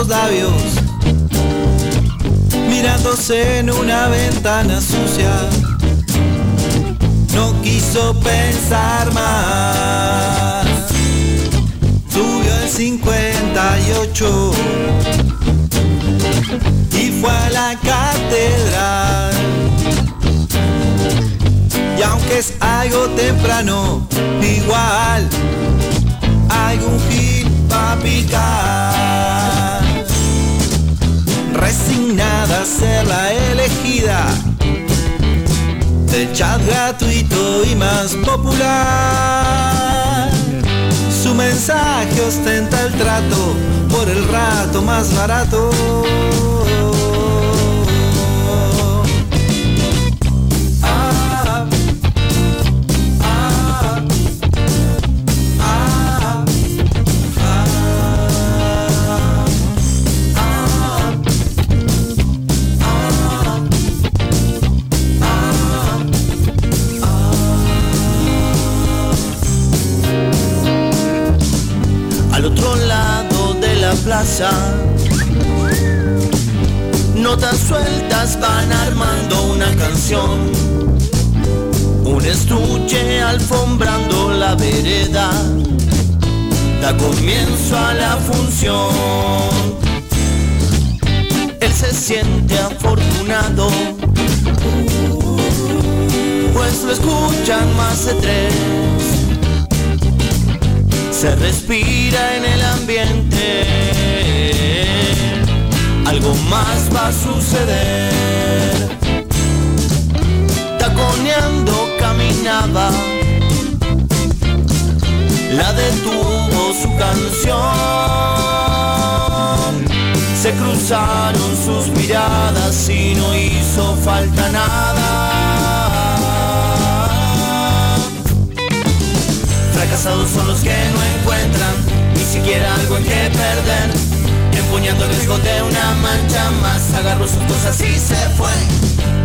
Labios. Mirándose en una ventana sucia. No quiso pensar más. Subió el 58 y fue a la catedral. Y aunque es algo temprano, igual hay un hit pa' picar. Resignada a ser la elegida del chat gratuito y más popular. Su mensaje ostenta el trato por el rato más barato. Sueltas van armando una canción. Un estuche alfombrando la vereda, da comienzo a la función. Él se siente afortunado, pues lo escuchan más de tres se respira en el ambiente. Algo más va a suceder. Taconeando caminaba, la detuvo su canción. Se cruzaron sus miradas y no hizo falta nada. Fracasados son los que no encuentran ni siquiera algo en que perder. Empuñando el riesgo de una mancha más, agarró sus cosas y se fue.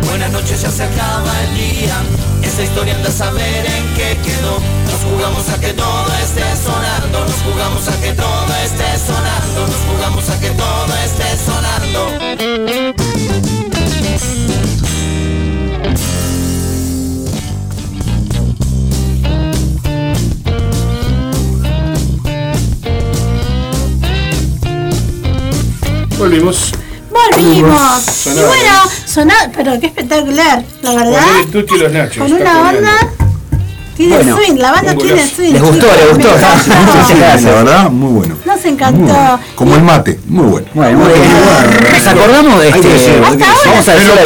Buenas noches, ya se acaba el día. Esta historia anda a saber en qué quedó. Nos jugamos a que todo esté sonando. Nos jugamos a que todo esté sonando. Nos jugamos a que todo esté sonando. Volvimos. Volvimos. Y Sonaba bueno, sonaba, pero qué espectacular, la verdad. Con el Tuti y los Nachos. Con una banda tiene Bueno, swing, la banda tiene swing. Les gustó, les gustó. Muchas gracias. La verdad, muy bueno. Nos encantó. bueno. Como el mate, muy bueno. Bueno, muy bien. ¿Nos acordamos de este? Vamos a decirle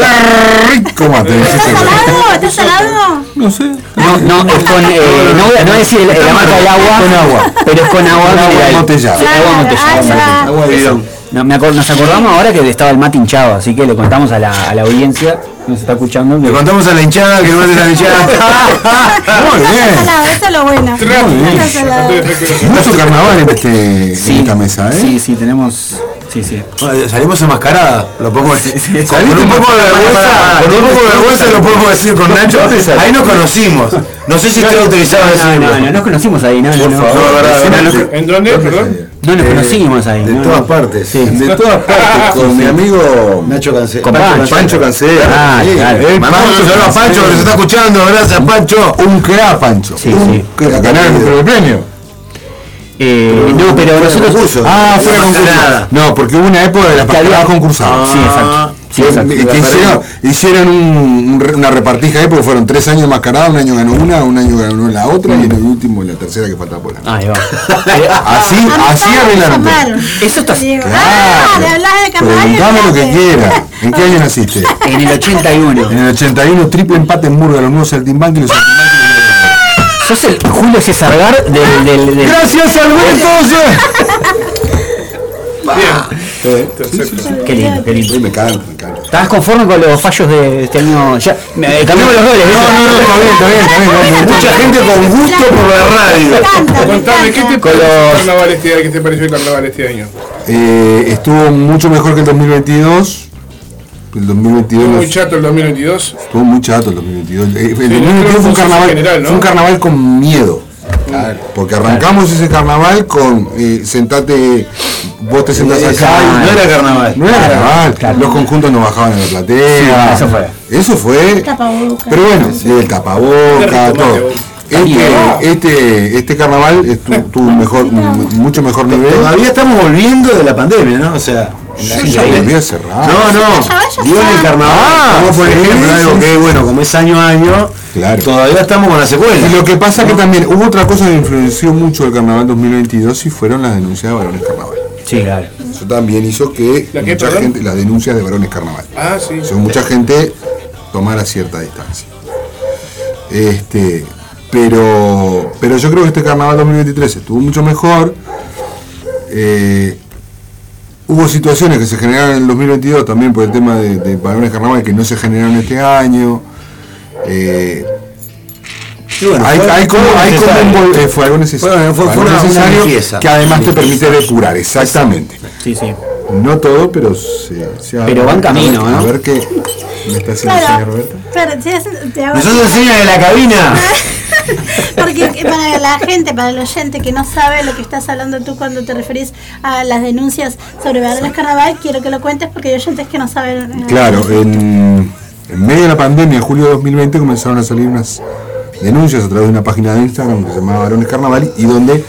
rico mate. ¿Estás salado? ¿Estás salado? No sé. No, no, es con, eh, no voy a no voy a decir la marca del agua, Con agua. pero es con agua Con agua agua. Agua de bidón. No, me acor- nos acordamos ahora que estaba el mate hinchado, así que le contamos a la, a la audiencia que nos está escuchando. que- Le contamos a la hinchada que no a la hinchada. *laughs* Muy bien. eso es lo bueno. Mucho carnaval en, este, Sí, en esta mesa, ¿eh? Sí, sí, tenemos. Sí, sí. Bueno, Salimos enmascaradas, lo podemos decir. Con, Saliste un poco de vergüenza, con un poco de vergüenza lo podemos decir con Nacho. Ahí nos conocimos. No sé si usted autorizaba No, decirlo. no, no, nos conocimos ahí, no, no, Por no. favor, No, no, ¿En dónde? Perdón. no nos conocimos ahí. De no, todas no. partes. Sí. De todas partes, con mi amigo Nacho Cancela. Con Pancho. Cancela. Ah, Sí, claro. el Mandamos un saludo a Pancho que nos está escuchando. Gracias, Pancho. Un crack, Pancho. Sí, sí. Ganaron el premio. Eh, no, pero nosotros. concurso. Ah, fuera No concurso. porque hubo una época de la Que había- pasada concursada. Sí, exacto. Sí, Que- exacto. que hicieron, hicieron un- una repartija ahí porque fueron tres años mascarados, un año ganó una, un año ganó la otra y en el último la tercera que faltaba por ganar. Ahí va. *laughs* Así, así arreglaron. Eso está Claro. ah, de Preguntame lo que quieras. ¿En qué año *laughs* naciste? en el 81. En el 81, triple empate en Murga, los nuevos Saltimbanqui y los Saltimbanqui. Sos el Julio César Gar del, del, del- ¡Gracias, Alberto! Bien. Qué lindo, qué lindo. Sí, me encanta, me encanta. ¿Estás conforme con los fallos de este año? Ya, me- cambiamos los goles. No, no, no, está bien, está bien, está bien, está bien. Mucha gente con gusto por la radio. Contame, ¿qué te pareció el carnaval este año? ¿Qué te pareció el carnaval este año? Eh, estuvo mucho mejor que el 2022. El 2022 Muy nos- chato el 2022. estuvo muy chato el 2022. Eh, El creo 2022 que fue un carnaval, general, ¿no? fue un carnaval con miedo. Porque arrancamos ese carnaval con eh, sentate, vos te sentás acá y No era carnaval. no era carnaval. Los conjuntos no bajaban en la platea. Sí, eso fue. Eso fue. Tapabocas. Pero bueno, sí, el tapaboca, todo. Este, este, este carnaval tuvo un mejor, mucho mejor nivel. Todavía estamos volviendo de la pandemia, ¿no? O sea, la- Yo ya volví a cerrar. No, no. En el carnaval. Ah, como por sí, ejemplo, sí, algo sí. que bueno, como es año a año, Claro. todavía estamos con la secuela. Y lo que pasa que también hubo otra cosa que influenció mucho el carnaval 2022 y fueron las denuncias de varones carnaval. Sí, claro. Eso también hizo que ¿La mucha gente, las denuncias de varones carnaval. Ah, sí. Hizo que mucha gente tomara cierta distancia. Este, pero, pero yo creo que este carnaval 2023 estuvo mucho mejor. Eh, hubo situaciones que se generaron en el 2022 también por el tema de, de varones carnaval que no se generaron este año. Eh, Y bueno, hay, fue- hay como, fue hay como un eh, fue algo necesario, Fue- algo una- una que además te permite depurar, exactamente. Sí, sí. No todo, pero se, se Pero va en camino, ¿no? A ver qué me está haciendo Claro, señor Roberto. claro, te hace- te hago- Nosotros enseñan en la cabina. *laughs* Porque para la gente, para el oyente que no sabe lo que estás hablando tú cuando te referís a las denuncias sobre varones carnaval, quiero que lo cuentes porque hay oyentes que no saben. eh, Claro, en, en medio de la pandemia, en julio de 2020, comenzaron a salir unas denuncias a través de una página de Instagram que se llamaba Varones Carnaval y donde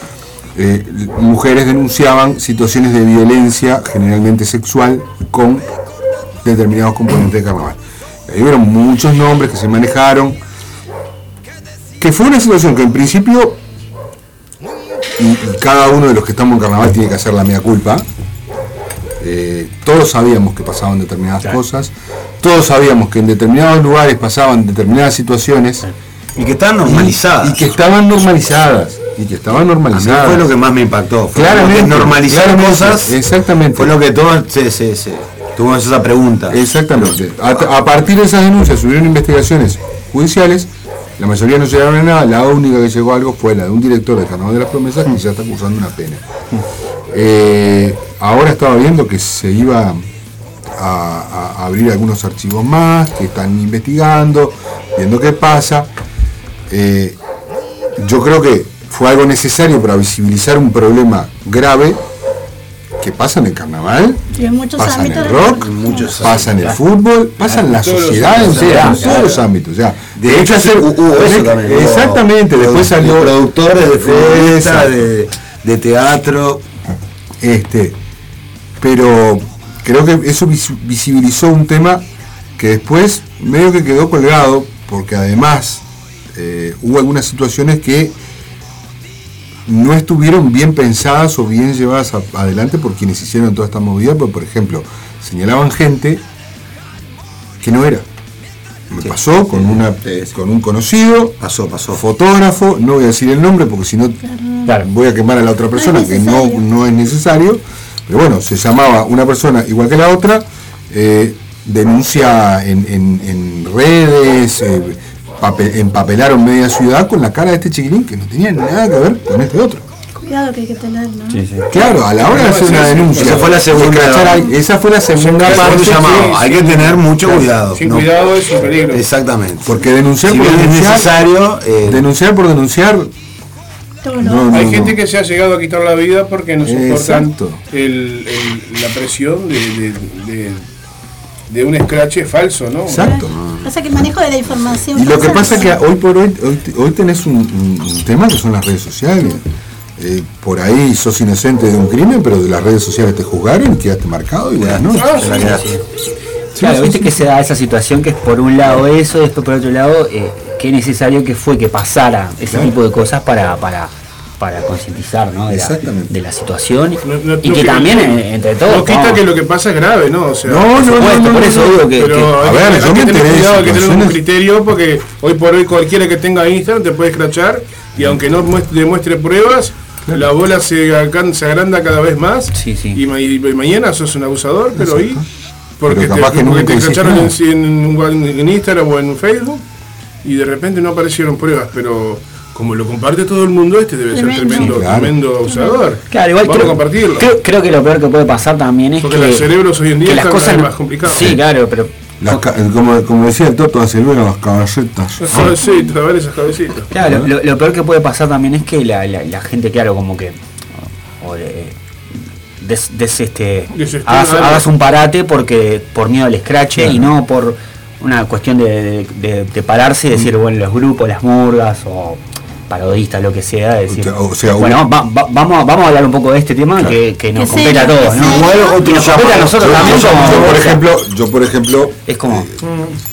eh, mujeres denunciaban situaciones de violencia, generalmente sexual, con determinados componentes de carnaval. Ahí hubieron muchos nombres que se manejaron, que fue una situación que en principio, y, y cada uno de los que estamos en carnaval tiene que hacer la mea culpa, eh, todos sabíamos que pasaban determinadas cosas, todos sabíamos que en determinados lugares pasaban determinadas situaciones Y que están normalizadas. y que estaban normalizadas y que estaban A mí normalizadas. fue lo que más me impactó. Fue Claramente, normalizar claramente, cosas. exactamente. Fue lo que todos se, se, se- tuvimos esa pregunta. Exactamente. A, a partir de esas denuncias subieron investigaciones judiciales. La mayoría no llegaron a nada. La única que llegó a algo fue la de un director de Carnaval de las Promesas que ya está acusando una pena. Eh, ahora estaba viendo que se iba a, a abrir algunos archivos más, que están investigando, viendo qué pasa. Eh, yo creo que fue algo necesario para visibilizar un problema grave que pasa en el carnaval, y en muchos pasa en el rock, pasa en el fútbol, pasa en la sociedad entera, en todos los ámbitos. ya. De De hecho, hecho, hacer- hubo eso también, hubo exactamente, después salió productores de fiesta, de, de teatro. Este, pero creo que eso vis- visibilizó un tema que después medio que quedó colgado, porque además eh, hubo algunas situaciones que no estuvieron bien pensadas o bien llevadas a- adelante por quienes hicieron toda esta movida, porque por ejemplo, señalaban gente que no era. Me pasó con, una, con un conocido, Pasó, pasó. fotógrafo, no voy a decir el nombre porque si no Claro. voy a quemar a la otra persona, es que no, no es necesario, pero bueno, se llamaba una persona igual que la otra, eh, denuncia en, en- en redes, eh, pape- empapelaron media ciudad con la cara de este chiquilín que no tenía nada que ver con este otro. Cuidado que hay que tener, ¿no? Sí, sí. Claro, a la hora de hacer una denuncia. Esa fue la segunda- Esa fue la segunda parte. un llamado. sí, Hay que tener mucho cuidado. Sin ¿no? cuidado es un peligro. Exactamente. Porque denunciar si por denunciar, necesario, eh, denunciar por denunciar, no. no, Hay no. gente que se ha llegado a quitar la vida porque no soportan el- el- la presión de, de, de- de un scratch falso, ¿no? Exacto. Pasa que el manejo de la información. Y lo que pasa es que hoy por hoy, hoy, hoy tenés un, tema que son las redes sociales. Eh, por ahí sos inocente de un crimen, pero de las redes sociales te juzgaron y quedaste marcado y buenas noches. Ah. Claro, viste que se da esa situación que es por un lado eso, después por otro lado, eh, qué necesario que fue que pasara ese Claro. tipo de cosas para, para, para concientizar ¿no? de, la, Exactamente. de la situación No- no- y que que- también eh, entre todos. No quita vamos, que lo que pasa es grave, ¿no? O sea, No, no, por supuesto, no, no, por no, eso no. digo que, Pero que- A hay, ver, que- yo me tener enteré de cuidado, hay que tener un criterio porque hoy por hoy cualquiera que tenga Instagram te puede escrachar y aunque no muestre, demuestre pruebas, la bola se, agranda cada vez más Sí, sí. Y, ma- y mañana sos un abusador, pero hoy porque Pero te, porque te escracharon en, en- en Instagram o en Facebook y de repente no aparecieron pruebas, pero como lo comparte todo el mundo, este debe ser Tremendo. claro. tremendo abusador. Claro, igual Vamos creo, a compartirlo. creo, creo que lo peor que puede pasar también es Porque que, los cerebros hoy en día las cosas más complicados. Sí, claro, pero Las como, como decía el Toto hace luego las caballetas. Las cabecitas, a ver esas cabecitas. Claro, lo, lo peor que puede pasar también es que la, la- la gente, claro, como que o, eh, des, des- este, hagas, un parate porque por miedo al escrache y no por una cuestión de, de- de- de pararse y decir, bueno, los grupos, las murgas o parodistas, lo que sea, decir, O sea, bueno, va- va- vamos, a- vamos a hablar un poco de este tema que, que nos compete a todos, ¿no? Igual Otro nos compete a nosotros Yo- también yo, como- yo, por ejemplo, yo por ejemplo es como,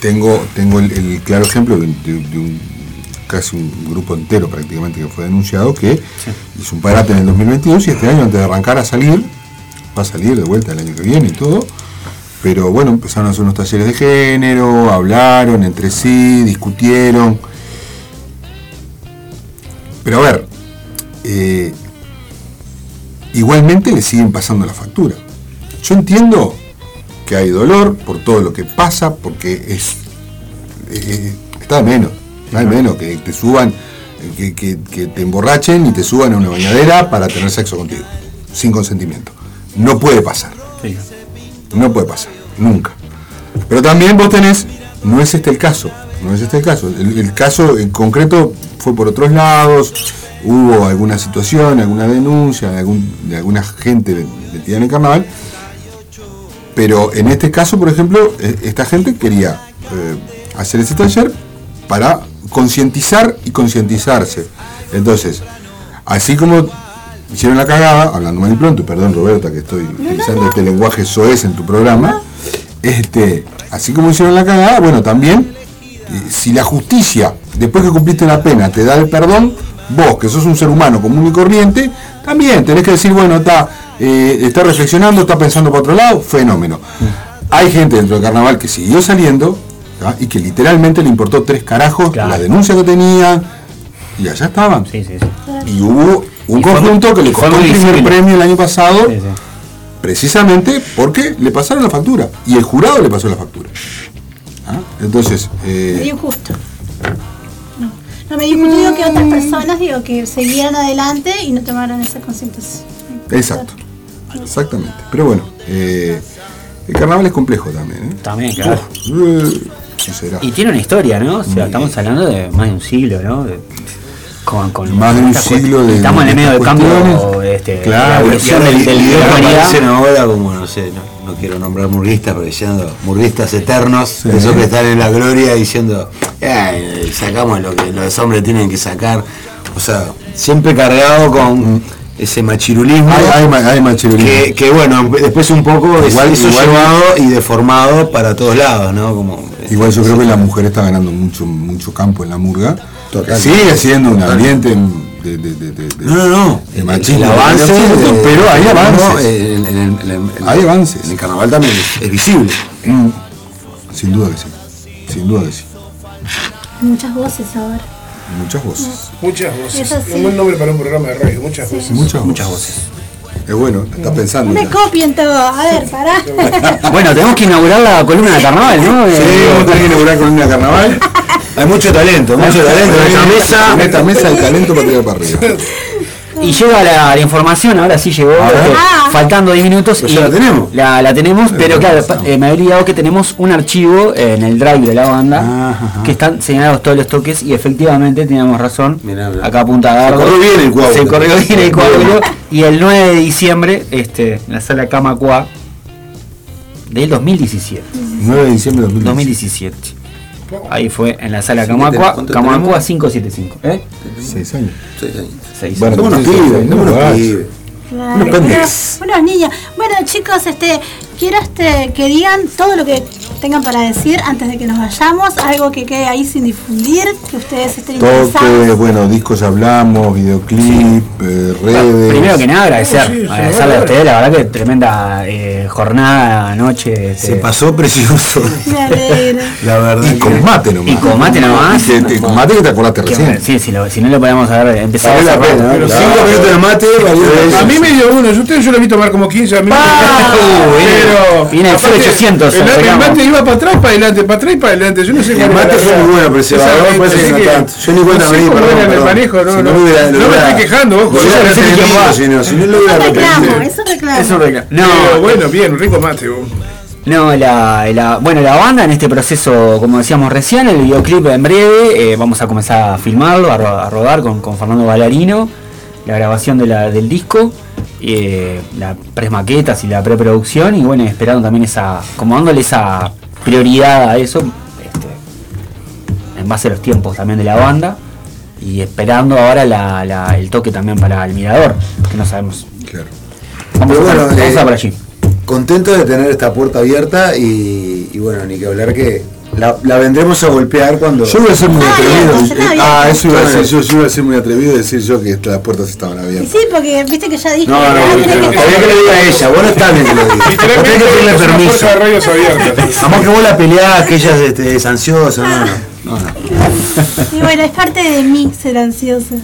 tengo tengo el, el claro ejemplo de, de- de un casi un grupo entero prácticamente que fue denunciado que hizo un parate en el 2022 y este año antes de arrancar a salir va a salir de vuelta el año que viene y todo. Pero bueno empezaron a hacer unos talleres de género hablaron entre sí discutieron pero a ver eh, igualmente le siguen pasando la factura yo entiendo que hay dolor por todo lo que pasa, porque es eh, está de menos, está de menos que te suban, que, que- que te emborrachen y te suban a una bañadera para tener sexo contigo, sin consentimiento. No puede pasar, sí. no puede pasar, nunca. Pero también vos tenés, no es este el caso, no es este el caso. El, el caso en concreto fue por otros lados, hubo alguna situación, alguna denuncia de, algún, de alguna gente metida en el carnaval, pero en este caso, por ejemplo, eh, esta gente quería eh, hacer ese taller para concientizar y concientizarse. Entonces, así como hicieron la cagada, hablando mal y pronto, perdón Roberta que estoy utilizando este lenguaje soez en tu programa, este, así como hicieron la cagada, bueno, también, si la justicia, después que cumpliste la pena, te da el perdón, vos, que sos un ser humano común y corriente, también tenés que decir, bueno, está, eh, está reflexionando, está pensando para otro lado, fenómeno. Hay gente dentro del carnaval que siguió saliendo ¿tá? y que literalmente le importó tres carajos Claro. la denuncia que tenía y allá estaban. Sí, sí, sí. Y hubo un Y conjunto que le costó el primer premio el año pasado, precisamente porque le pasaron la factura y el jurado le pasó la factura. ¿Ah? Entonces, eh, medio injusto. No, no me discutió digo que otras personas digo que seguían adelante y no tomaron esa concentración. exacto, exactamente. Pero bueno, eh, el carnaval es complejo también. ¿eh? También, claro. Eh, será. Y tiene una historia, ¿no? O sea, estamos hablando de más de un siglo, ¿no? De- con, con Más de un siglo de- Estamos en el medio del cambio este, Claro, de la Y evolución ahora, del, del aparecen ahora como, no sé, no, no quiero nombrar murguistas, pero diciendo murguistas eternos, Sí. esos que están en la gloria diciendo, "Eh, sacamos lo que los hombres tienen que sacar. O sea, siempre cargado con ese machirulismo. Hay, hay, ma- hay machirulismo. que, que bueno, después un poco Igual- eso igual- llevado y deformado para todos lados, ¿no? Como, Igual yo creo que la mujer está ganando mucho mucho campo en la murga. Total. Sigue siendo un ambiente de, de, de, de- de- No, no, no. de machismo. El avance, de- de- pero hay no, avances. en- en- en- en- en- Hay avances. En el carnaval también es, es visible. Mm, Sin duda que sí. Sin duda que sí. Muchas voces ahora. Muchas voces. Muchas voces. Es. Un buen nombre para un programa de radio, muchas voces. Muchas, muchas voces. Es bueno, estás pensando. No me copien todo. A ver, pará. Bueno, tenemos que inaugurar la columna de carnaval, ¿no? Sí, Eh, vamos a tener que inaugurar con una carnaval. *laughs* Hay mucho talento, mucho talento en esta mesa. En esta mesa hay talento para tirar para arriba. Y llega la, la información, ahora sí llegó, eh, Ah. faltando 10 minutos. Pues y ya la tenemos. La, la tenemos, pero claro, eh, me había olvidado que tenemos un archivo eh, en el drive de la banda Ajá, ajá. que están señalados todos los toques y efectivamente teníamos razón. Mirá, mirá. Acá apunta Dardo. corrió bien el coágulo. Se corrió bien el coágulo. Y el 9 de diciembre, este, en la sala Camacua del 2017. 9 de diciembre de 2017. 2017. Ahí fue en la sala Camacua, ¿cuánto Camacua tenemos? 575. ¿Eh? 6 años. Seis años. Seis. Bueno, Somos unos pibes, unos pibes. Claro, Unos unos, pendex. unos niños. Bueno, chicos, este, quiero este, que digan todo lo que tengan para decir antes de que nos vayamos, algo que quede ahí sin difundir, que ustedes estén interesados. Bueno, discos hablamos, videoclip, eh, redes. Primero que nada, agradecer. Sí, sí, agradecerle a sí. ustedes, la verdad que tremenda eh, jornada, noche. Se este, pasó precioso. *laughs* La verdad. Y con mate nomás. Y con mate nomás. Te- con mate que te acordaste que- recién. sí, si, lo- si no lo podíamos haber empezado Vale pena, rato. Pero Claro. Cinco minutos de mate, valió A mí me dio uno, yo ustedes yo lo vi tomar como 15 a mí. Uy, viene el aparte, 0800, El, el mate iba para atrás, para adelante, para atrás y para adelante. Yo no sé El mate fue muy bueno, pero parece que así no tanto. Yo ni cuenta no me di, no, me estoy quejando, ojo. lo yo hubiera no sé quién retenido, va. si no, si no lo Es un reclamo, es un reclamo. No, Pero bueno, bien, rico mate. vos. No, la, la- bueno, la banda en este proceso, como decíamos recién, el videoclip en breve, eh, vamos a comenzar a filmarlo, a, ro- a rodar con, con Fernando Ballarino, la grabación de la- del disco, eh, la maquetas y la preproducción, y bueno, esperando también esa, como dándole esa prioridad a eso, este, en base a los tiempos también de la banda, y esperando ahora la- la- el toque también para el mirador, que no sabemos. Claro. Vamos, Pero a, bueno, vamos a eh, por allí. Contento de tener esta puerta abierta y, y bueno, ni que hablar que la, la vendremos a golpear cuando. Yo voy a ser muy Ah, atrevido. Ah, eso iba a decir yo. Yo iba a ser muy atrevido y decir yo que las puertas estaban Y abiertas. sí, porque viste que ya dije. No, no, no, no, que no, estar- todavía que le diga a ella, vos no estás bien que lo diga. Vos tenés que pedirle es permiso. Vamos que vos la peleás, que ella este, es ansiosa, no, no, no, no. Y bueno, es parte de mí ser ansiosa.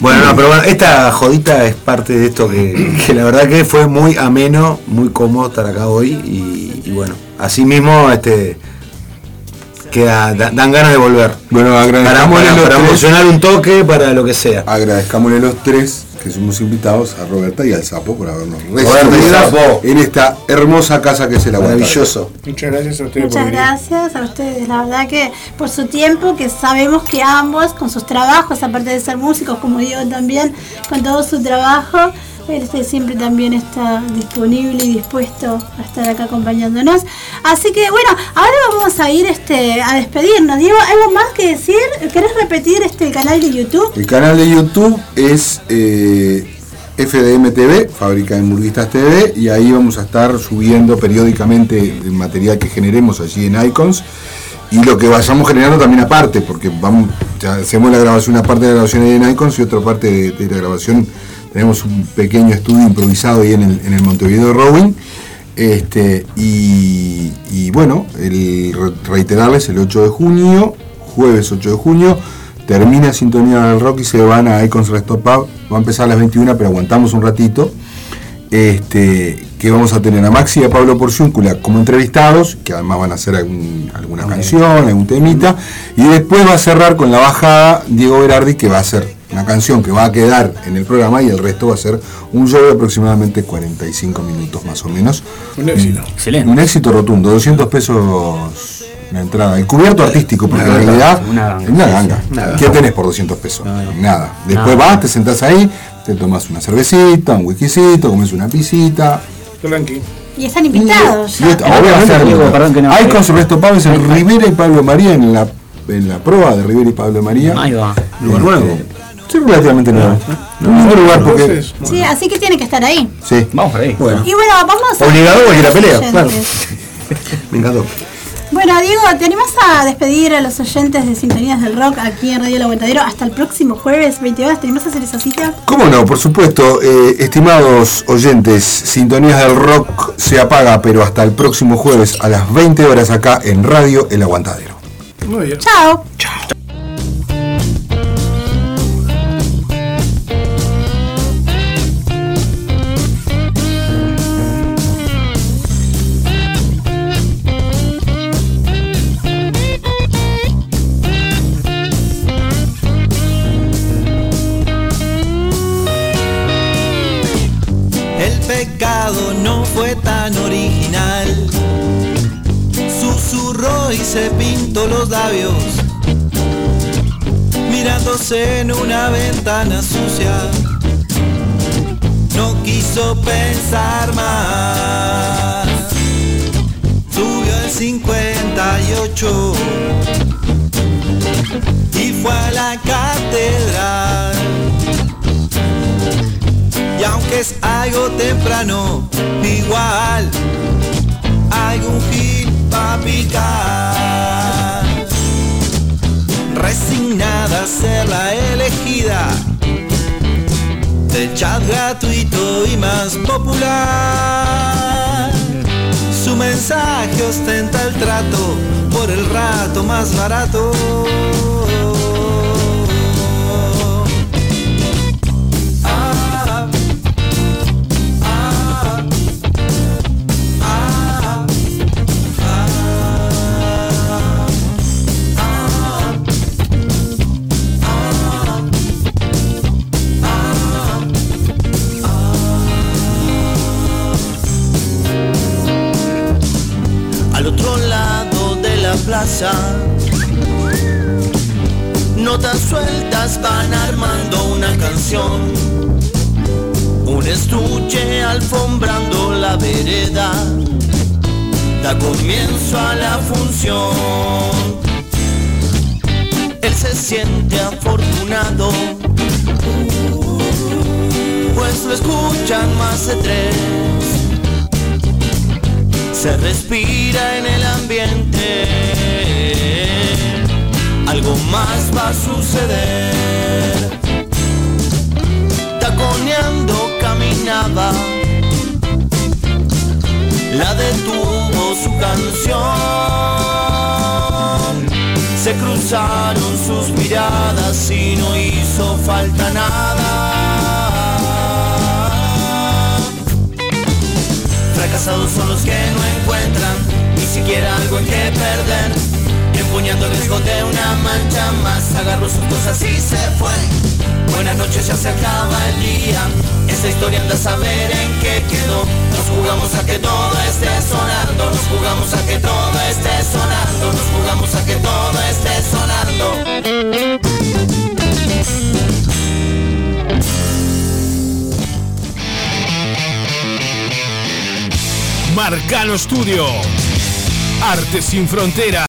Bueno, no, pero bueno, esta jodita es parte de esto que, que la verdad que fue muy ameno, muy cómodo estar acá hoy y, y bueno, así mismo este queda, da- dan ganas de volver. Bueno, Para, agradezcámosle para, los para emocionar un toque, para lo que sea. Agradezcámosle los tres que somos invitados a Roberta y al Sapo por habernos recibido en esta hermosa casa que es el Aguantadero. Maravilloso. Muchas gracias a ustedes Muchas por venir. gracias a ustedes, la verdad que por su tiempo, que sabemos que ambos con sus trabajos, aparte de ser músicos, como digo también, con todo su trabajo, este siempre también está disponible y dispuesto a estar acá acompañándonos. Así que bueno, ahora vamos a ir este a despedirnos. Diego, ¿algo más que decir? ¿Querés repetir este canal de YouTube? El canal de YouTube es eh, FDM TV, Fábrica de Hamburguistas TV, y ahí vamos a estar subiendo periódicamente el material que generemos allí en Icons y lo que vayamos generando también aparte, porque vamos, ya hacemos la grabación, una parte de la grabación ahí en Icons y otra parte de la grabación. Tenemos un pequeño estudio improvisado ahí en el, en el Montevideo Rowing. Este, y, y bueno, el, re- reiterarles el 8 de junio, jueves 8 de junio, termina Sintonía del Rock y se van a Icons Resto Pub. Va a empezar a las 21, pero aguantamos un ratito. Este, que vamos a tener a Maxi y a Pablo Porciúncula como entrevistados, que además van a hacer algún- alguna canción, algún temita, y después va a cerrar con la bajada Diego Berardi, que va a hacer una canción que va a quedar en el programa y el resto va a ser un show de aproximadamente 45 minutos más o menos. Un éxito. Excelente. Un éxito rotundo, 200 pesos la entrada. El cubierto artístico, porque en realidad una ganga, una. ¿Qué tenés por 200 pesos? Nada. Después Nada. vas, te sentás ahí, te tomas una cervecita, un whiskycito, comes una pisita. Tranqui. Y están invitados. Y voy a obviamente, no. perdón que no- Hay con Resto Pablo es en Rivera y Pablo María en la, en la prueba de Rivera y Pablo María. Ahí va. Lugar Este, nuevo. Sí, relativamente nuevo. Un buen lugar porque. Entonces, Sí, así que tiene que estar ahí. Sí. Vamos por ahí. Bueno, Y bueno, vamos a... Obligado a ir a pelea, claro. *laughs* me encantó. Bueno, Diego, ¿te animás a despedir a los oyentes de Sintonías del Rock aquí en Radio El Aguantadero hasta el próximo jueves, 20 horas? ¿Te animás a hacer esa cita? ¿Cómo no? Por supuesto, eh, estimados oyentes, Sintonías del Rock se apaga, pero hasta el próximo jueves a las 20 horas acá en Radio El Aguantadero. muy bien. Chao. El se pintó los labios, mirándose en una ventana sucia. No quiso pensar más. Subió el 58 y fue a la catedral. Y aunque es algo temprano, igual algún gil Resignada a ser la elegida del chat gratuito y más popular. Su mensaje ostenta el trato por el rato más barato. Notas sueltas van armando una canción. Un estuche alfombrando la vereda, da comienzo a la función. Él se siente afortunado, pues lo escuchan más de tres se respira en el ambiente. Algo más va a suceder. Taconeando caminaba, la detuvo su canción. Se cruzaron sus miradas y no hizo falta nada. Fracasados son los que no encuentran ni siquiera algo en que perder. Empuñando el riesgo de una mancha más, agarró sus cosas y se fue. Buenas noches, ya se acaba el día. Esta historia anda a saber en qué quedó. Nos jugamos a que todo esté sonando. Nos jugamos a que todo esté sonando. Nos jugamos a que todo esté Marcano Studio. Arte sin fronteras.